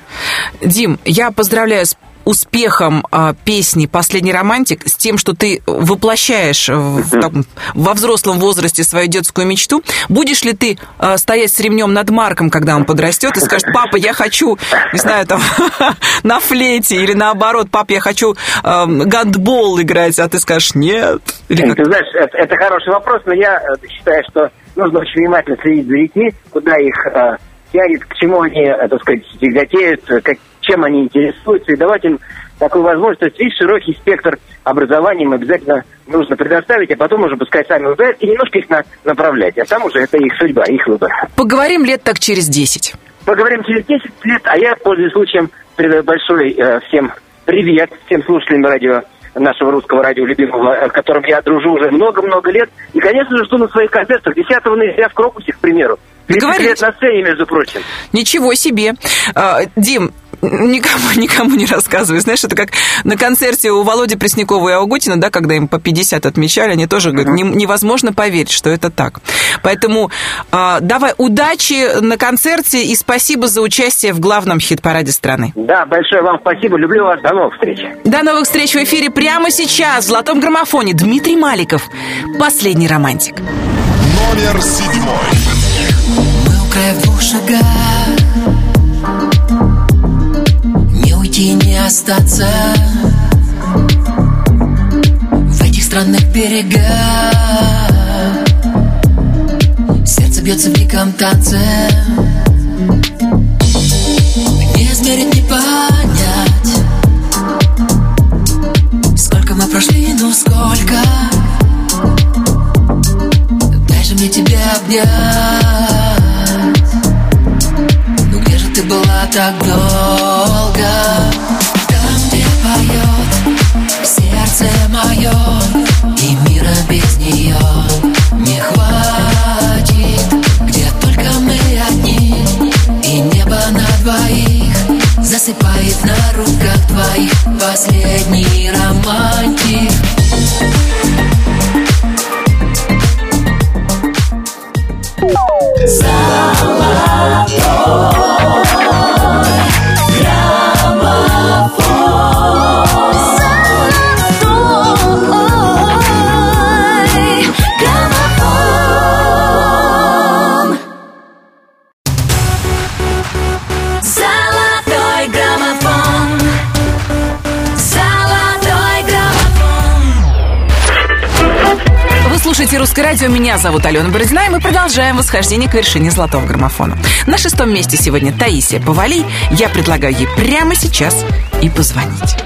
Дим, я поздравляю с успехом а, песни «Последний романтик», с тем, что ты воплощаешь в- таком- во взрослом возрасте свою детскую мечту. Будешь ли ты а, стоять с ремнем над Марком, когда он подрастет, и скажет, папа, я хочу, не знаю, там, на флейте, или наоборот, папа, я хочу а, гандбол играть, а ты скажешь, нет. Или как? Ты знаешь, это, это хороший вопрос, но я э, считаю, что нужно очень внимательно следить за детьми, куда их э, тянет, к чему они, э, так сказать, тяготеют, э, как, чем они интересуются, и давать им такую возможность. То есть весь широкий спектр образования им обязательно нужно предоставить, а потом уже пускай сами выбирают и немножко их на- направлять. А там уже это их судьба, их выбор. Поговорим лет так через 10. Поговорим через 10 лет, а я, пользуясь случаем, передаю большой э, всем привет, всем слушателям радио нашего русского радио любимого, э, с которым я дружу уже много-много лет. И, конечно же, жду на своих концертах 10 ноября в Крокусе, к примеру. 30 Договорились. лет на сцене, между прочим. Ничего себе. А, Дим, никому, никому не рассказывай. Знаешь, это как на концерте у Володи Преснякова и Аугутина, да, когда им по 50 отмечали, они тоже говорят, «Не- невозможно поверить, что это так. Поэтому а, давай удачи на концерте и спасибо за участие в главном хит-параде страны. Да, большое вам спасибо, люблю вас, до новых встреч. До новых встреч в эфире прямо сейчас в «Золотом граммофоне» Дмитрий Маликов. Последний романтик. Номер седьмой. Мы в шагах уйти, не остаться В этих странных берегах. Сердце бьется в диком танце. Не измерить, не понять Сколько мы прошли, ну сколько. Дай же мне тебя обнять была так долго. Там, где поет сердце мое И мира без нее не хватит. Где только мы одни И небо на двоих Засыпает на руках твоих Последний романтик. Zalator «Русское радио». Меня зовут Алена Бородина, и мы продолжаем восхождение к вершине золотого граммофона. На шестом месте сегодня Таисия Повалий. Я предлагаю ей прямо сейчас и позвонить.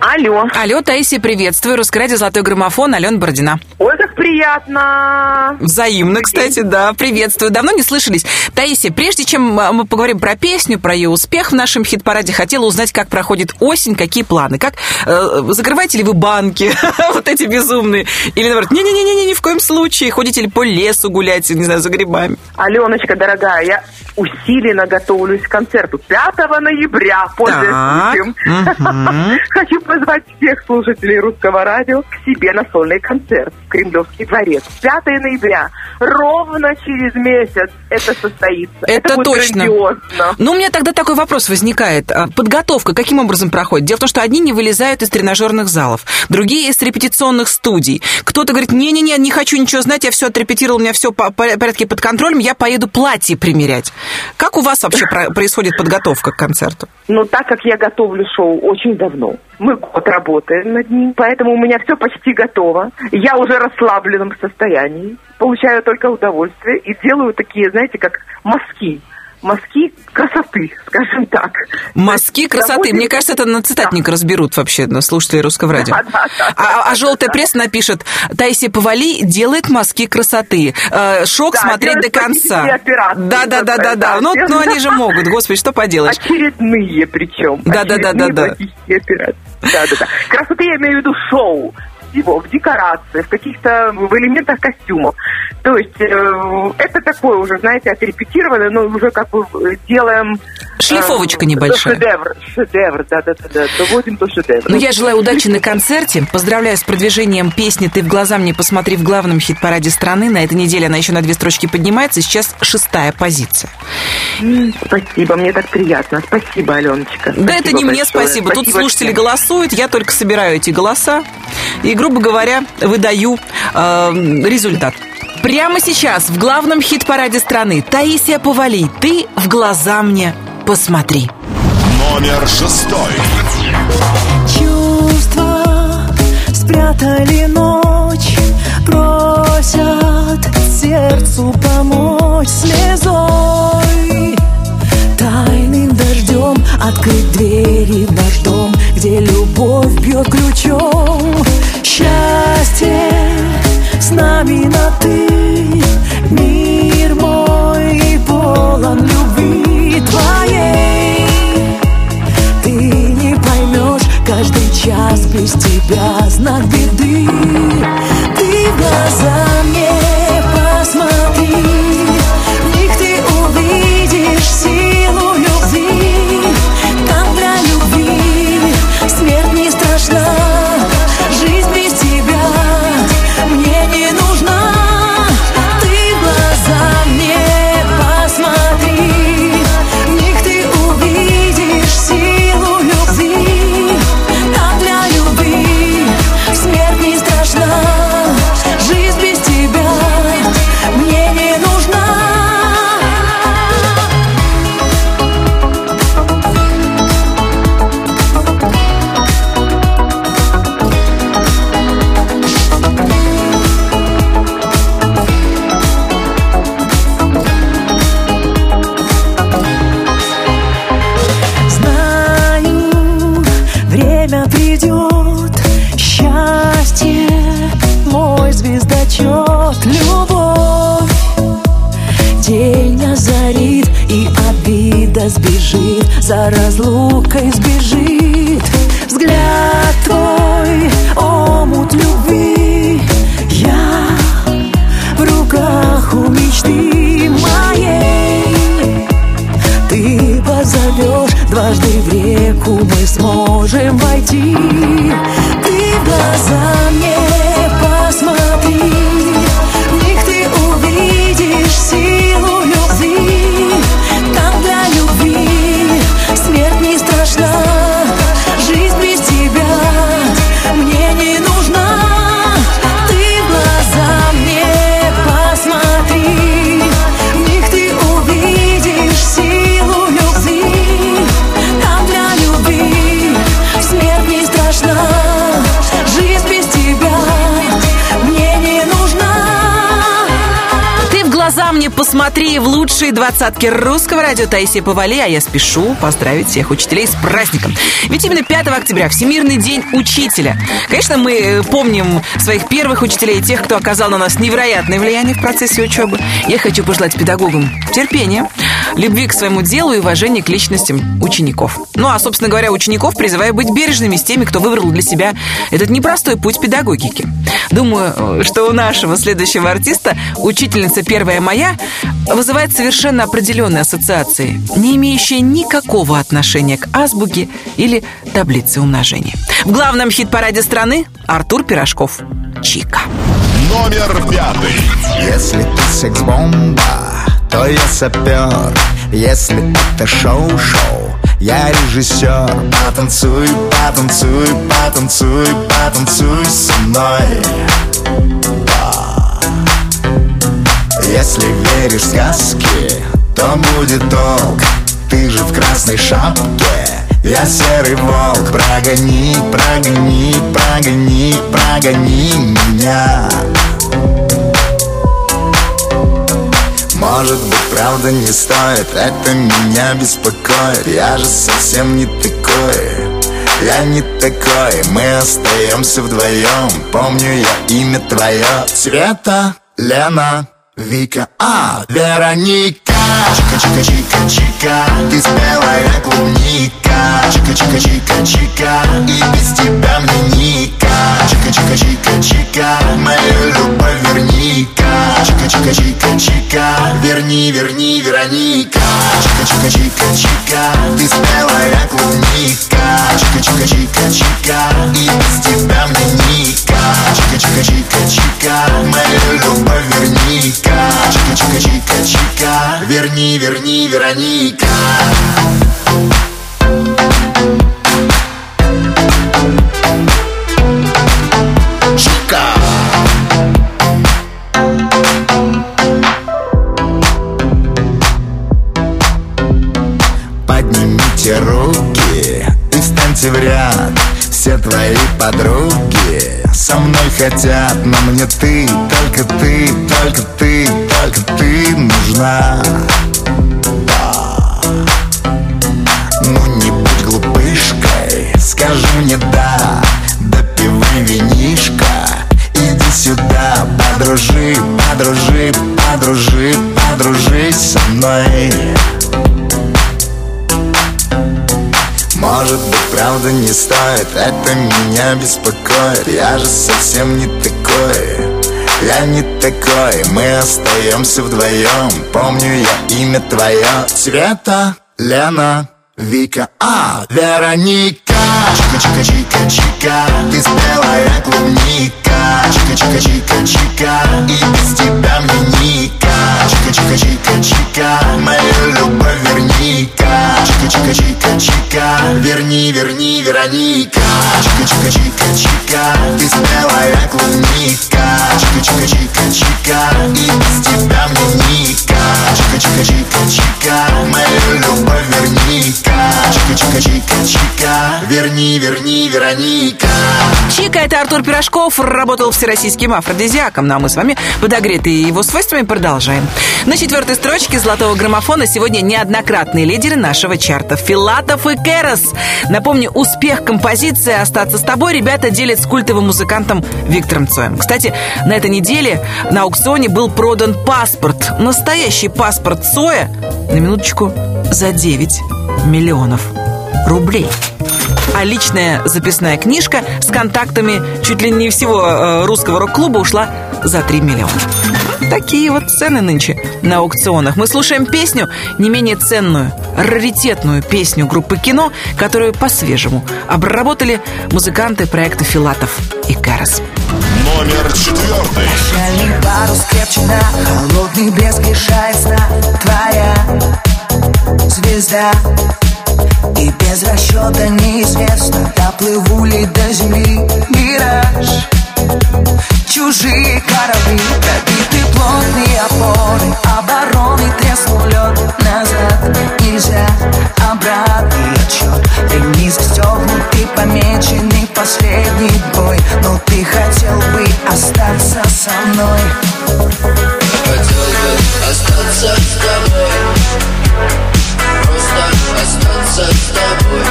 Алло. Алло, Таисия, приветствую. Русское радио «Золотой граммофон». Алена Бородина. Ой, приятно. Взаимно, кстати, да. Приветствую. Давно не слышались. Таисия, прежде чем а, мы поговорим про песню, про ее успех в нашем хит-параде, хотела узнать, как проходит осень, какие планы. Как э, закрываете ли вы банки, вот эти безумные? Или, наоборот, не-не-не, ни в коем случае. Ходите ли по лесу гулять, не знаю, за грибами? Аленочка, дорогая, я усиленно готовлюсь к концерту 5 ноября, пользуясь случаем. Хочу позвать всех слушателей русского радио к себе на сольный концерт в Кремлевский дворец. 5 ноября, ровно через месяц это состоится. Это, точно. грандиозно. Ну, у меня тогда такой вопрос возникает. А Подготовка каким образом проходит? Дело в том, что одни не вылезают из тренажерных залов, другие из репетиционных студий. Кто-то говорит, не-не-не, не хочу ничего знать, я все отрепетировал, у меня все по- порядке под контролем, я поеду платье примерять. Как у вас вообще про- происходит подготовка к концерту? Но так как я готовлю шоу очень давно, мы год работаем над ним, поэтому у меня все почти готово. Я уже в расслабленном состоянии, получаю только удовольствие и делаю такие, знаете, как мазки. Мазки красоты, скажем так. Мазки красоты. Мне кажется, это на цитатник разберут вообще на слушатели русского радио. Да, да, да, А, а желтая пресса напишет, Таисия Повали делает мазки красоты. Э, шок Да, смотреть до конца. операции, Да, да, да, да, да. да, Ну, ну, они же могут, господи, что поделаешь. Очередные причем. Да, да, да, да, да. Да, да, да. Красоты я имею в виду шоу. Всего, в декорации, в каких-то в элементах костюмов. То есть э, это такое уже, знаете, отрепетированное, но уже как бы э, делаем... э, Шлифовочка до небольшая. Шедевр, шедевр, да, да, да, да, доводим до шедевра. Ну, я желаю удачи на концерте. Поздравляю с продвижением песни «Ты в глаза мне посмотри» в главном хит-параде страны. На этой неделе она еще на две строчки поднимается. Сейчас шестая позиция. Спасибо, мне так приятно. Спасибо, Аленочка. Да это не мне большое. спасибо. Тут слушатели всем. голосуют, я только собираю эти голоса и, грубо говоря, выдаю э, результат. Прямо сейчас в главном хит-параде страны Таисия Повали «Ты в глаза мне посмотри». Номер шестой. Чувства спрятали ночь, просят сердцу помочь слезой. Тайным дождем открыть двери в наш дом, где любовь бьет ключом. Счастье с нами на ты, мир мой полон любви твоей. Ты не поймешь каждый час без тебя знак беды. Ты в придет, счастье, мой звездочет, любовь. День озарит и обида сбежит, за разлукой сбежит. Взгляд мы сможем войти. Ты в глаза посмотри в лучшие двадцатки русского радио Таисия Повали, а я спешу поздравить всех учителей с праздником. Ведь именно 5 октября Всемирный день учителя. Конечно, мы э, помним своих первых учителей, тех, кто оказал на нас невероятное влияние в процессе учебы. Я хочу пожелать педагогам терпения, любви к своему делу и уважения к личностям учеников. Ну а, собственно говоря, учеников призываю быть бережными с теми, кто выбрал для себя этот непростой путь педагогики. Думаю, что у нашего следующего артиста учительница первая моя вызывает совершенно определенные ассоциации, не имеющие никакого отношения к азбуке или таблице умножения. В главном хит-параде страны Артур Пирожков. Чика. Номер пятый. Если ты секс-бомба, то я сапер. Если это шоу-шоу, я режиссер. Потанцуй, потанцуй, потанцуй, потанцуй со мной. Если веришь в сказки, то будет толк Ты же в красной шапке я серый волк, прогони, прогони, прогони, прогони меня Может быть, правда не стоит, это меня беспокоит. Я же совсем не такой я не такой, мы остаемся вдвоем Помню я имя твое. Света, Лена, Вика, а, Вероника. Чика-чика-чика-чика Ты спелая клубника Чика-чика-чика-чика И без тебя мне ника Чика-чика-чика-чика Мою любовь верни-ка Чика-чика-чика-чика Верни, верни, Вероника Чика-чика-чика-чика Ты спелая клубника Чика-чика-чика-чика И без тебя мне ника Чика-чика-чика-чика Мою любовь верни-ка Чика-чика-чика-чика Верни, верни, Вероника Все твои подруги. Со мной хотят Но мне ты, только ты, только ты, только ты нужна. Да. Ну не будь глупышкой, скажи мне да Допивай винишко, иди сюда. Подружи, подружи, подружи, подружись со мной Может быть, правда не стоит. Это меня беспокоит. Я же совсем не такой. Я не такой. Мы остаемся вдвоем. Помню я имя твое. Света, Лена, Вика, а, Вероника. Чика-чика-чика-чика Ты спелая клубника. Чика-чика-чика-чика И без тебя мне ника Чика-чика-чика-чика Мою любовь верни-ка Чика-чика-чика-чика Верни, верни, Вероника Чика-чика-чика-чика Ты спелая клубника Чика-чика-чика-чика И без тебя мне ника Чика-чика-чика-чика Мою любовь верни-ка Чика-чика-чика-чика Верни, верни, Вероника Чика, это Артур Пирожков, работал всероссийским афродизиаком. Ну а мы с вами, подогретые его свойствами, продолжаем. На четвертой строчке золотого граммофона сегодня неоднократные лидеры нашего чарта. Филатов и Керос. Напомню, успех композиции «Остаться с тобой» ребята делят с культовым музыкантом Виктором Цоем. Кстати, на этой неделе на аукционе был продан паспорт. Настоящий паспорт Цоя, на минуточку, за 9 миллионов рублей. А личная записная книжка с контактами чуть ли не всего э, русского рок-клуба ушла за 3 миллиона. Такие вот цены нынче на аукционах. Мы слушаем песню, не менее ценную, раритетную песню группы «Кино», которую по-свежему обработали музыканты проекта «Филатов» и «Карас». Номер четвертый. Прощальный парус крепче на холодный блеск лишает сна Твоя звезда И без расчета неизвестно Доплыву ли до земли мираж Чужие корабли, пробиты плотные опоры Обороны треснул лед назад Нельзя обратный отчет Ремни застегнуты, помечены последний бой Но ты хотел бы остаться со мной? Хотел бы остаться с тобой остаться с тобой.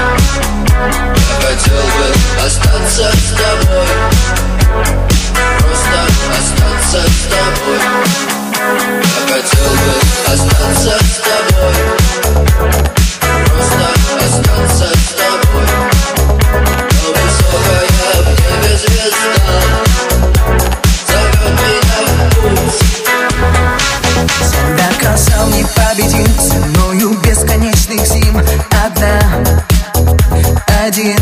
Я хотел бы остаться с тобой. Просто остаться с тобой. Я хотел бы остаться с тобой. Просто остаться с тобой. Но высокая в небе звезда Зовет меня в путь. Всегда красал непобедим Ценою бесконечно бесконечных зим. Одна, один.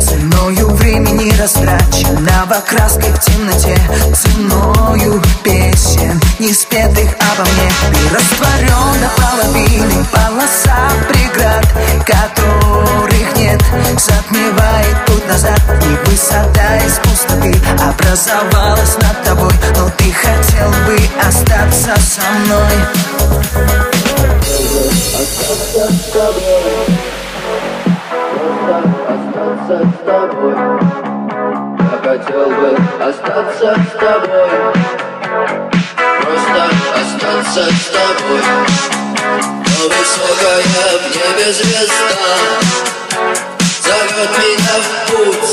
Ценою времени растраченного краской в темноте. Ценою песен, не спетых обо мне. Ты растворен до половины полоса преград Которых нет, затмевает путь назад И высота из пустоты образовалась над тобой. Но ты хотел бы остаться со мной Остаться с тобой Просто остаться с тобой. Я хотел бы остаться с тобой. Просто остаться с тобой Но в небе звезда Зовет меня в путь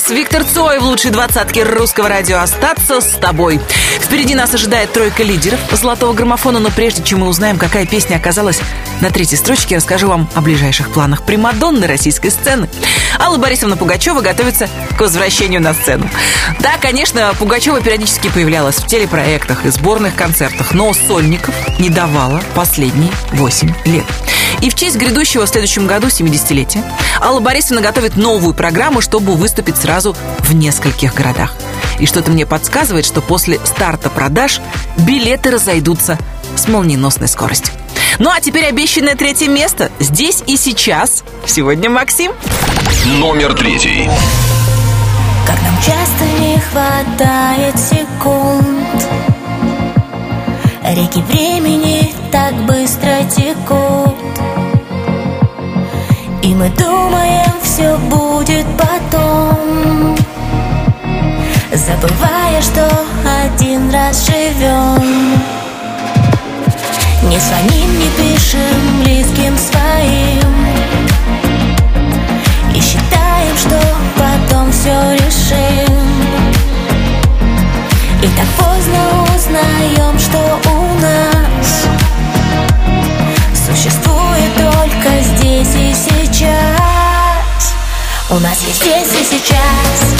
Кэрос, Виктор Цой в лучшей двадцатке русского радио «Остаться с тобой». Впереди нас ожидает тройка лидеров золотого граммофона, но прежде чем мы узнаем, какая песня оказалась на третьей строчке, расскажу вам о ближайших планах Примадонны российской сцены. Алла Борисовна Пугачева готовится к возвращению на сцену. Да, конечно, Пугачева периодически появлялась в телепроектах и сборных концертах, но сольников не давала последние 8 лет. И в честь грядущего в следующем году 70-летия Алла Борисовна готовит новую программу, чтобы выступить сразу в нескольких городах. И что-то мне подсказывает, что после старта продаж билеты разойдутся с молниеносной скоростью. Ну а теперь обещанное третье место. Здесь и сейчас. Сегодня Максим. Номер третий. Как нам часто не хватает секунд Реки времени так быстро текут. И мы думаем, все будет потом. Забывая, что один раз живем Не звоним, не пишем близким своим. И считаем, что потом все решим. И так поздно узнаем, что у нас. Существует только здесь и сейчас. У нас есть здесь и сейчас.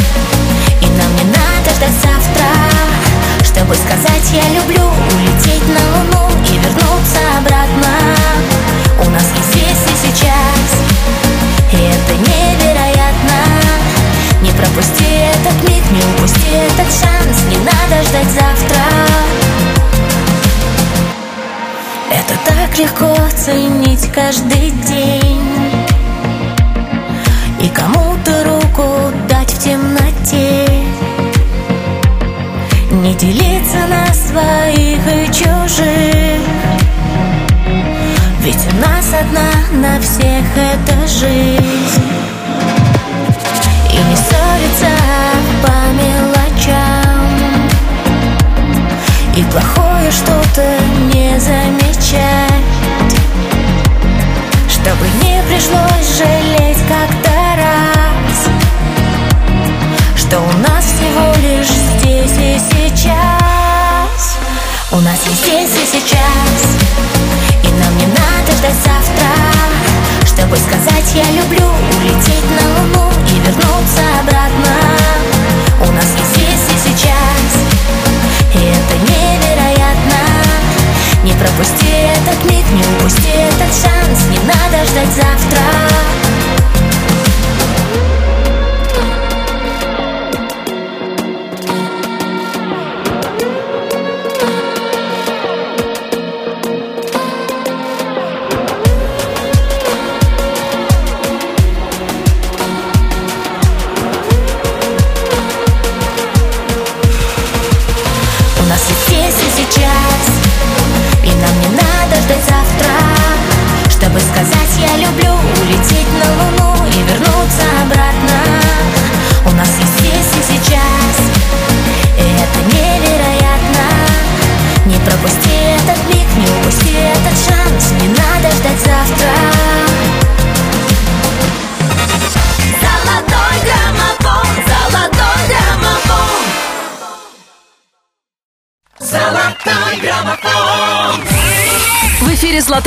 И нам не надо ждать завтра. Чтобы сказать я люблю Улететь на луну и вернуться обратно. У нас есть здесь и сейчас. И это невероятно каждый день сказать я люблю Улететь на луну и вернуться обратно. У нас есть здесь и сейчас. И это невероятно. Не пропусти этот миг, не упусти этот шанс. Не надо ждать завтра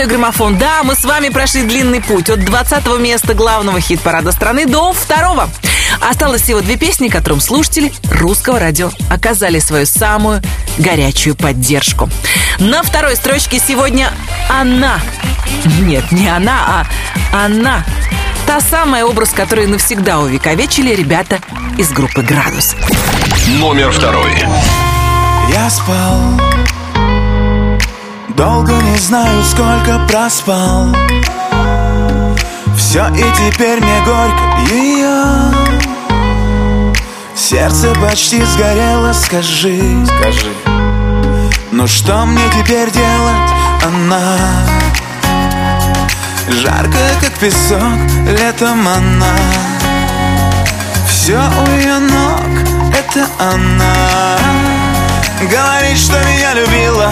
«Золотой граммофон». Да, мы с вами прошли длинный путь от 20 места главного хит-парада страны до второго. Осталось всего две песни, которым слушатели русского радио оказали свою самую горячую поддержку. На второй строчке сегодня «Она». Нет, не она, а «Она». Та самая образ, который навсегда увековечили ребята из группы «Градус». Номер второй. Я спал Долго не знаю, сколько проспал. Все и теперь мне горько ее Сердце почти сгорело, скажи. Скажи. Ну что мне теперь делать, она Жарко, как песок, летом она. Все у ее ног, это она. Говорит, что меня любила,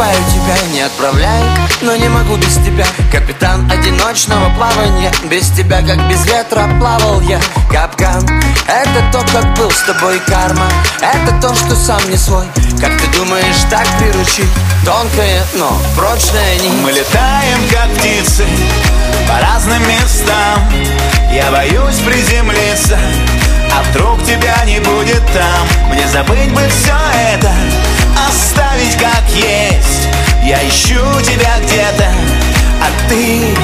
засыпаю тебя, не отправляй Но не могу без тебя. Капитан одиночного плавания Без тебя, как без ветра, плавал я. Капкан Это то, как был с тобой карма. Это то, что сам не свой. Как ты думаешь, так приручить? Тонкая, но прочная нить. Мы летаем, как птицы По разным местам. Я боюсь приземлиться А вдруг тебя не будет там. Мне забыть бы все это Оставить как есть Я ищу тебя где-то А ты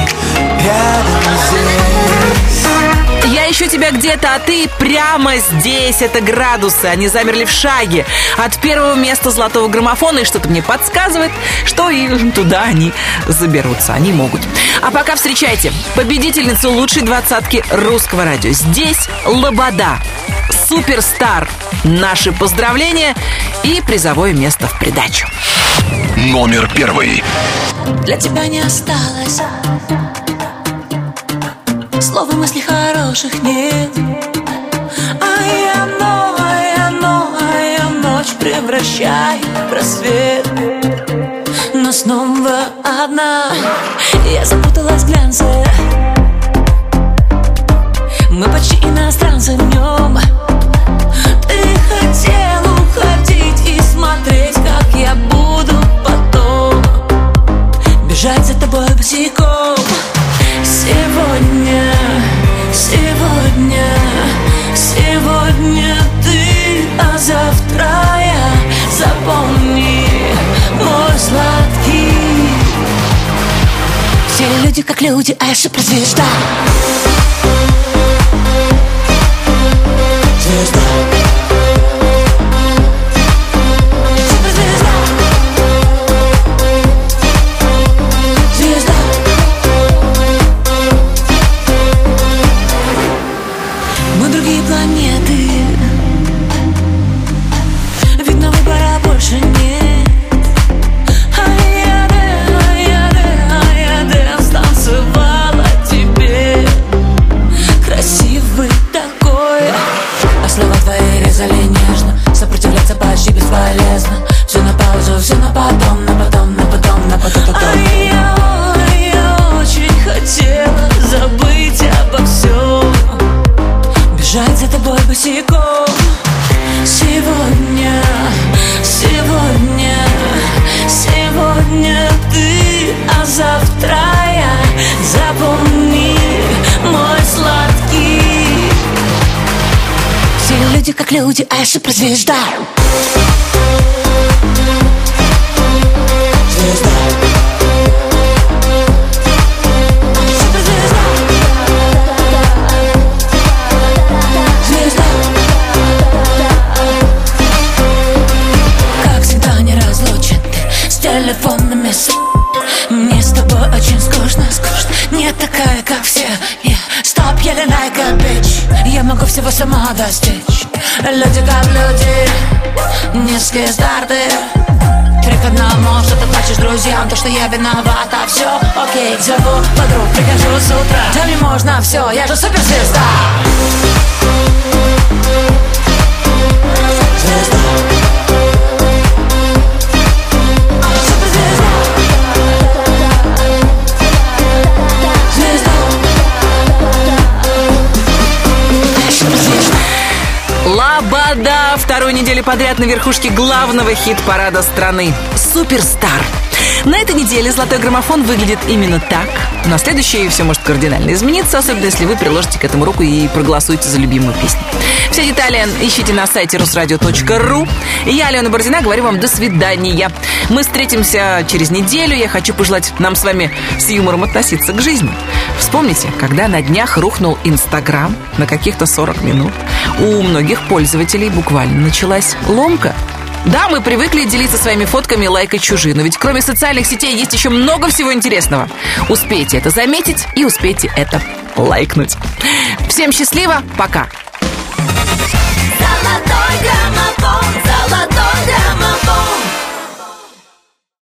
рядом здесь Я ищу тебя где-то, а ты прямо здесь. Это градусы. Они замерли в шаге от первого места золотого граммофона. И что-то мне подсказывает, что и туда они заберутся. Они могут. А пока встречайте победительницу лучшей двадцатки русского радио. Здесь Лобода. Суперстар. Наши поздравления и призовое место в придачу. Номер первый. Для тебя не осталось Слов и мыслей хороших нет А я ночь, а я ночь, а я ночь Превращай в рассвет Но снова одна Я запуталась в глянце Мы почти иностранцы в нем. Ты хотел уходить и смотреть, как я буду потом. Бежать за тобой босиком. Сегодня, сегодня, сегодня ты, а завтра я. Запомни, мой сладкий. Все люди как люди, а я суперзвезда Звезда как люди, а я суперзвезда. Звезда. Как всегда не разлучен ты с телефонными. Мне с тобой очень скучно, скучно. Не такая, как все. Stop yelling like a bitch. Я могу всего сама достичь Люди как люди Низкие старты. Три к одному, что ты плачешь друзьям То, что я виновата, все окей Зову подруг, прихожу с утра. Да мне можно все, я же суперзвезда. Звезда Лобода вторую неделю подряд на верхушке главного хит-парада страны «Суперстар». На этой неделе «Золотой граммофон» выглядит именно так. На следующей все может кардинально измениться, особенно если вы приложите к этому руку и проголосуете за любимую песню. Все детали ищите на сайте русрадио.ру. Я, Алена Бородина, говорю вам до свидания. Мы встретимся через неделю. Я хочу пожелать нам с вами с юмором относиться к жизни. Вспомните, когда на днях рухнул Инстаграм на каких-то 40 минут, у многих пользователей буквально началась ломка. Да, мы привыкли делиться своими фотками лайкать чужие, но ведь кроме социальных сетей есть еще много всего интересного. Успейте это заметить и успейте это лайкнуть. Всем счастливо, пока! Золотой граммофон, золотой граммофон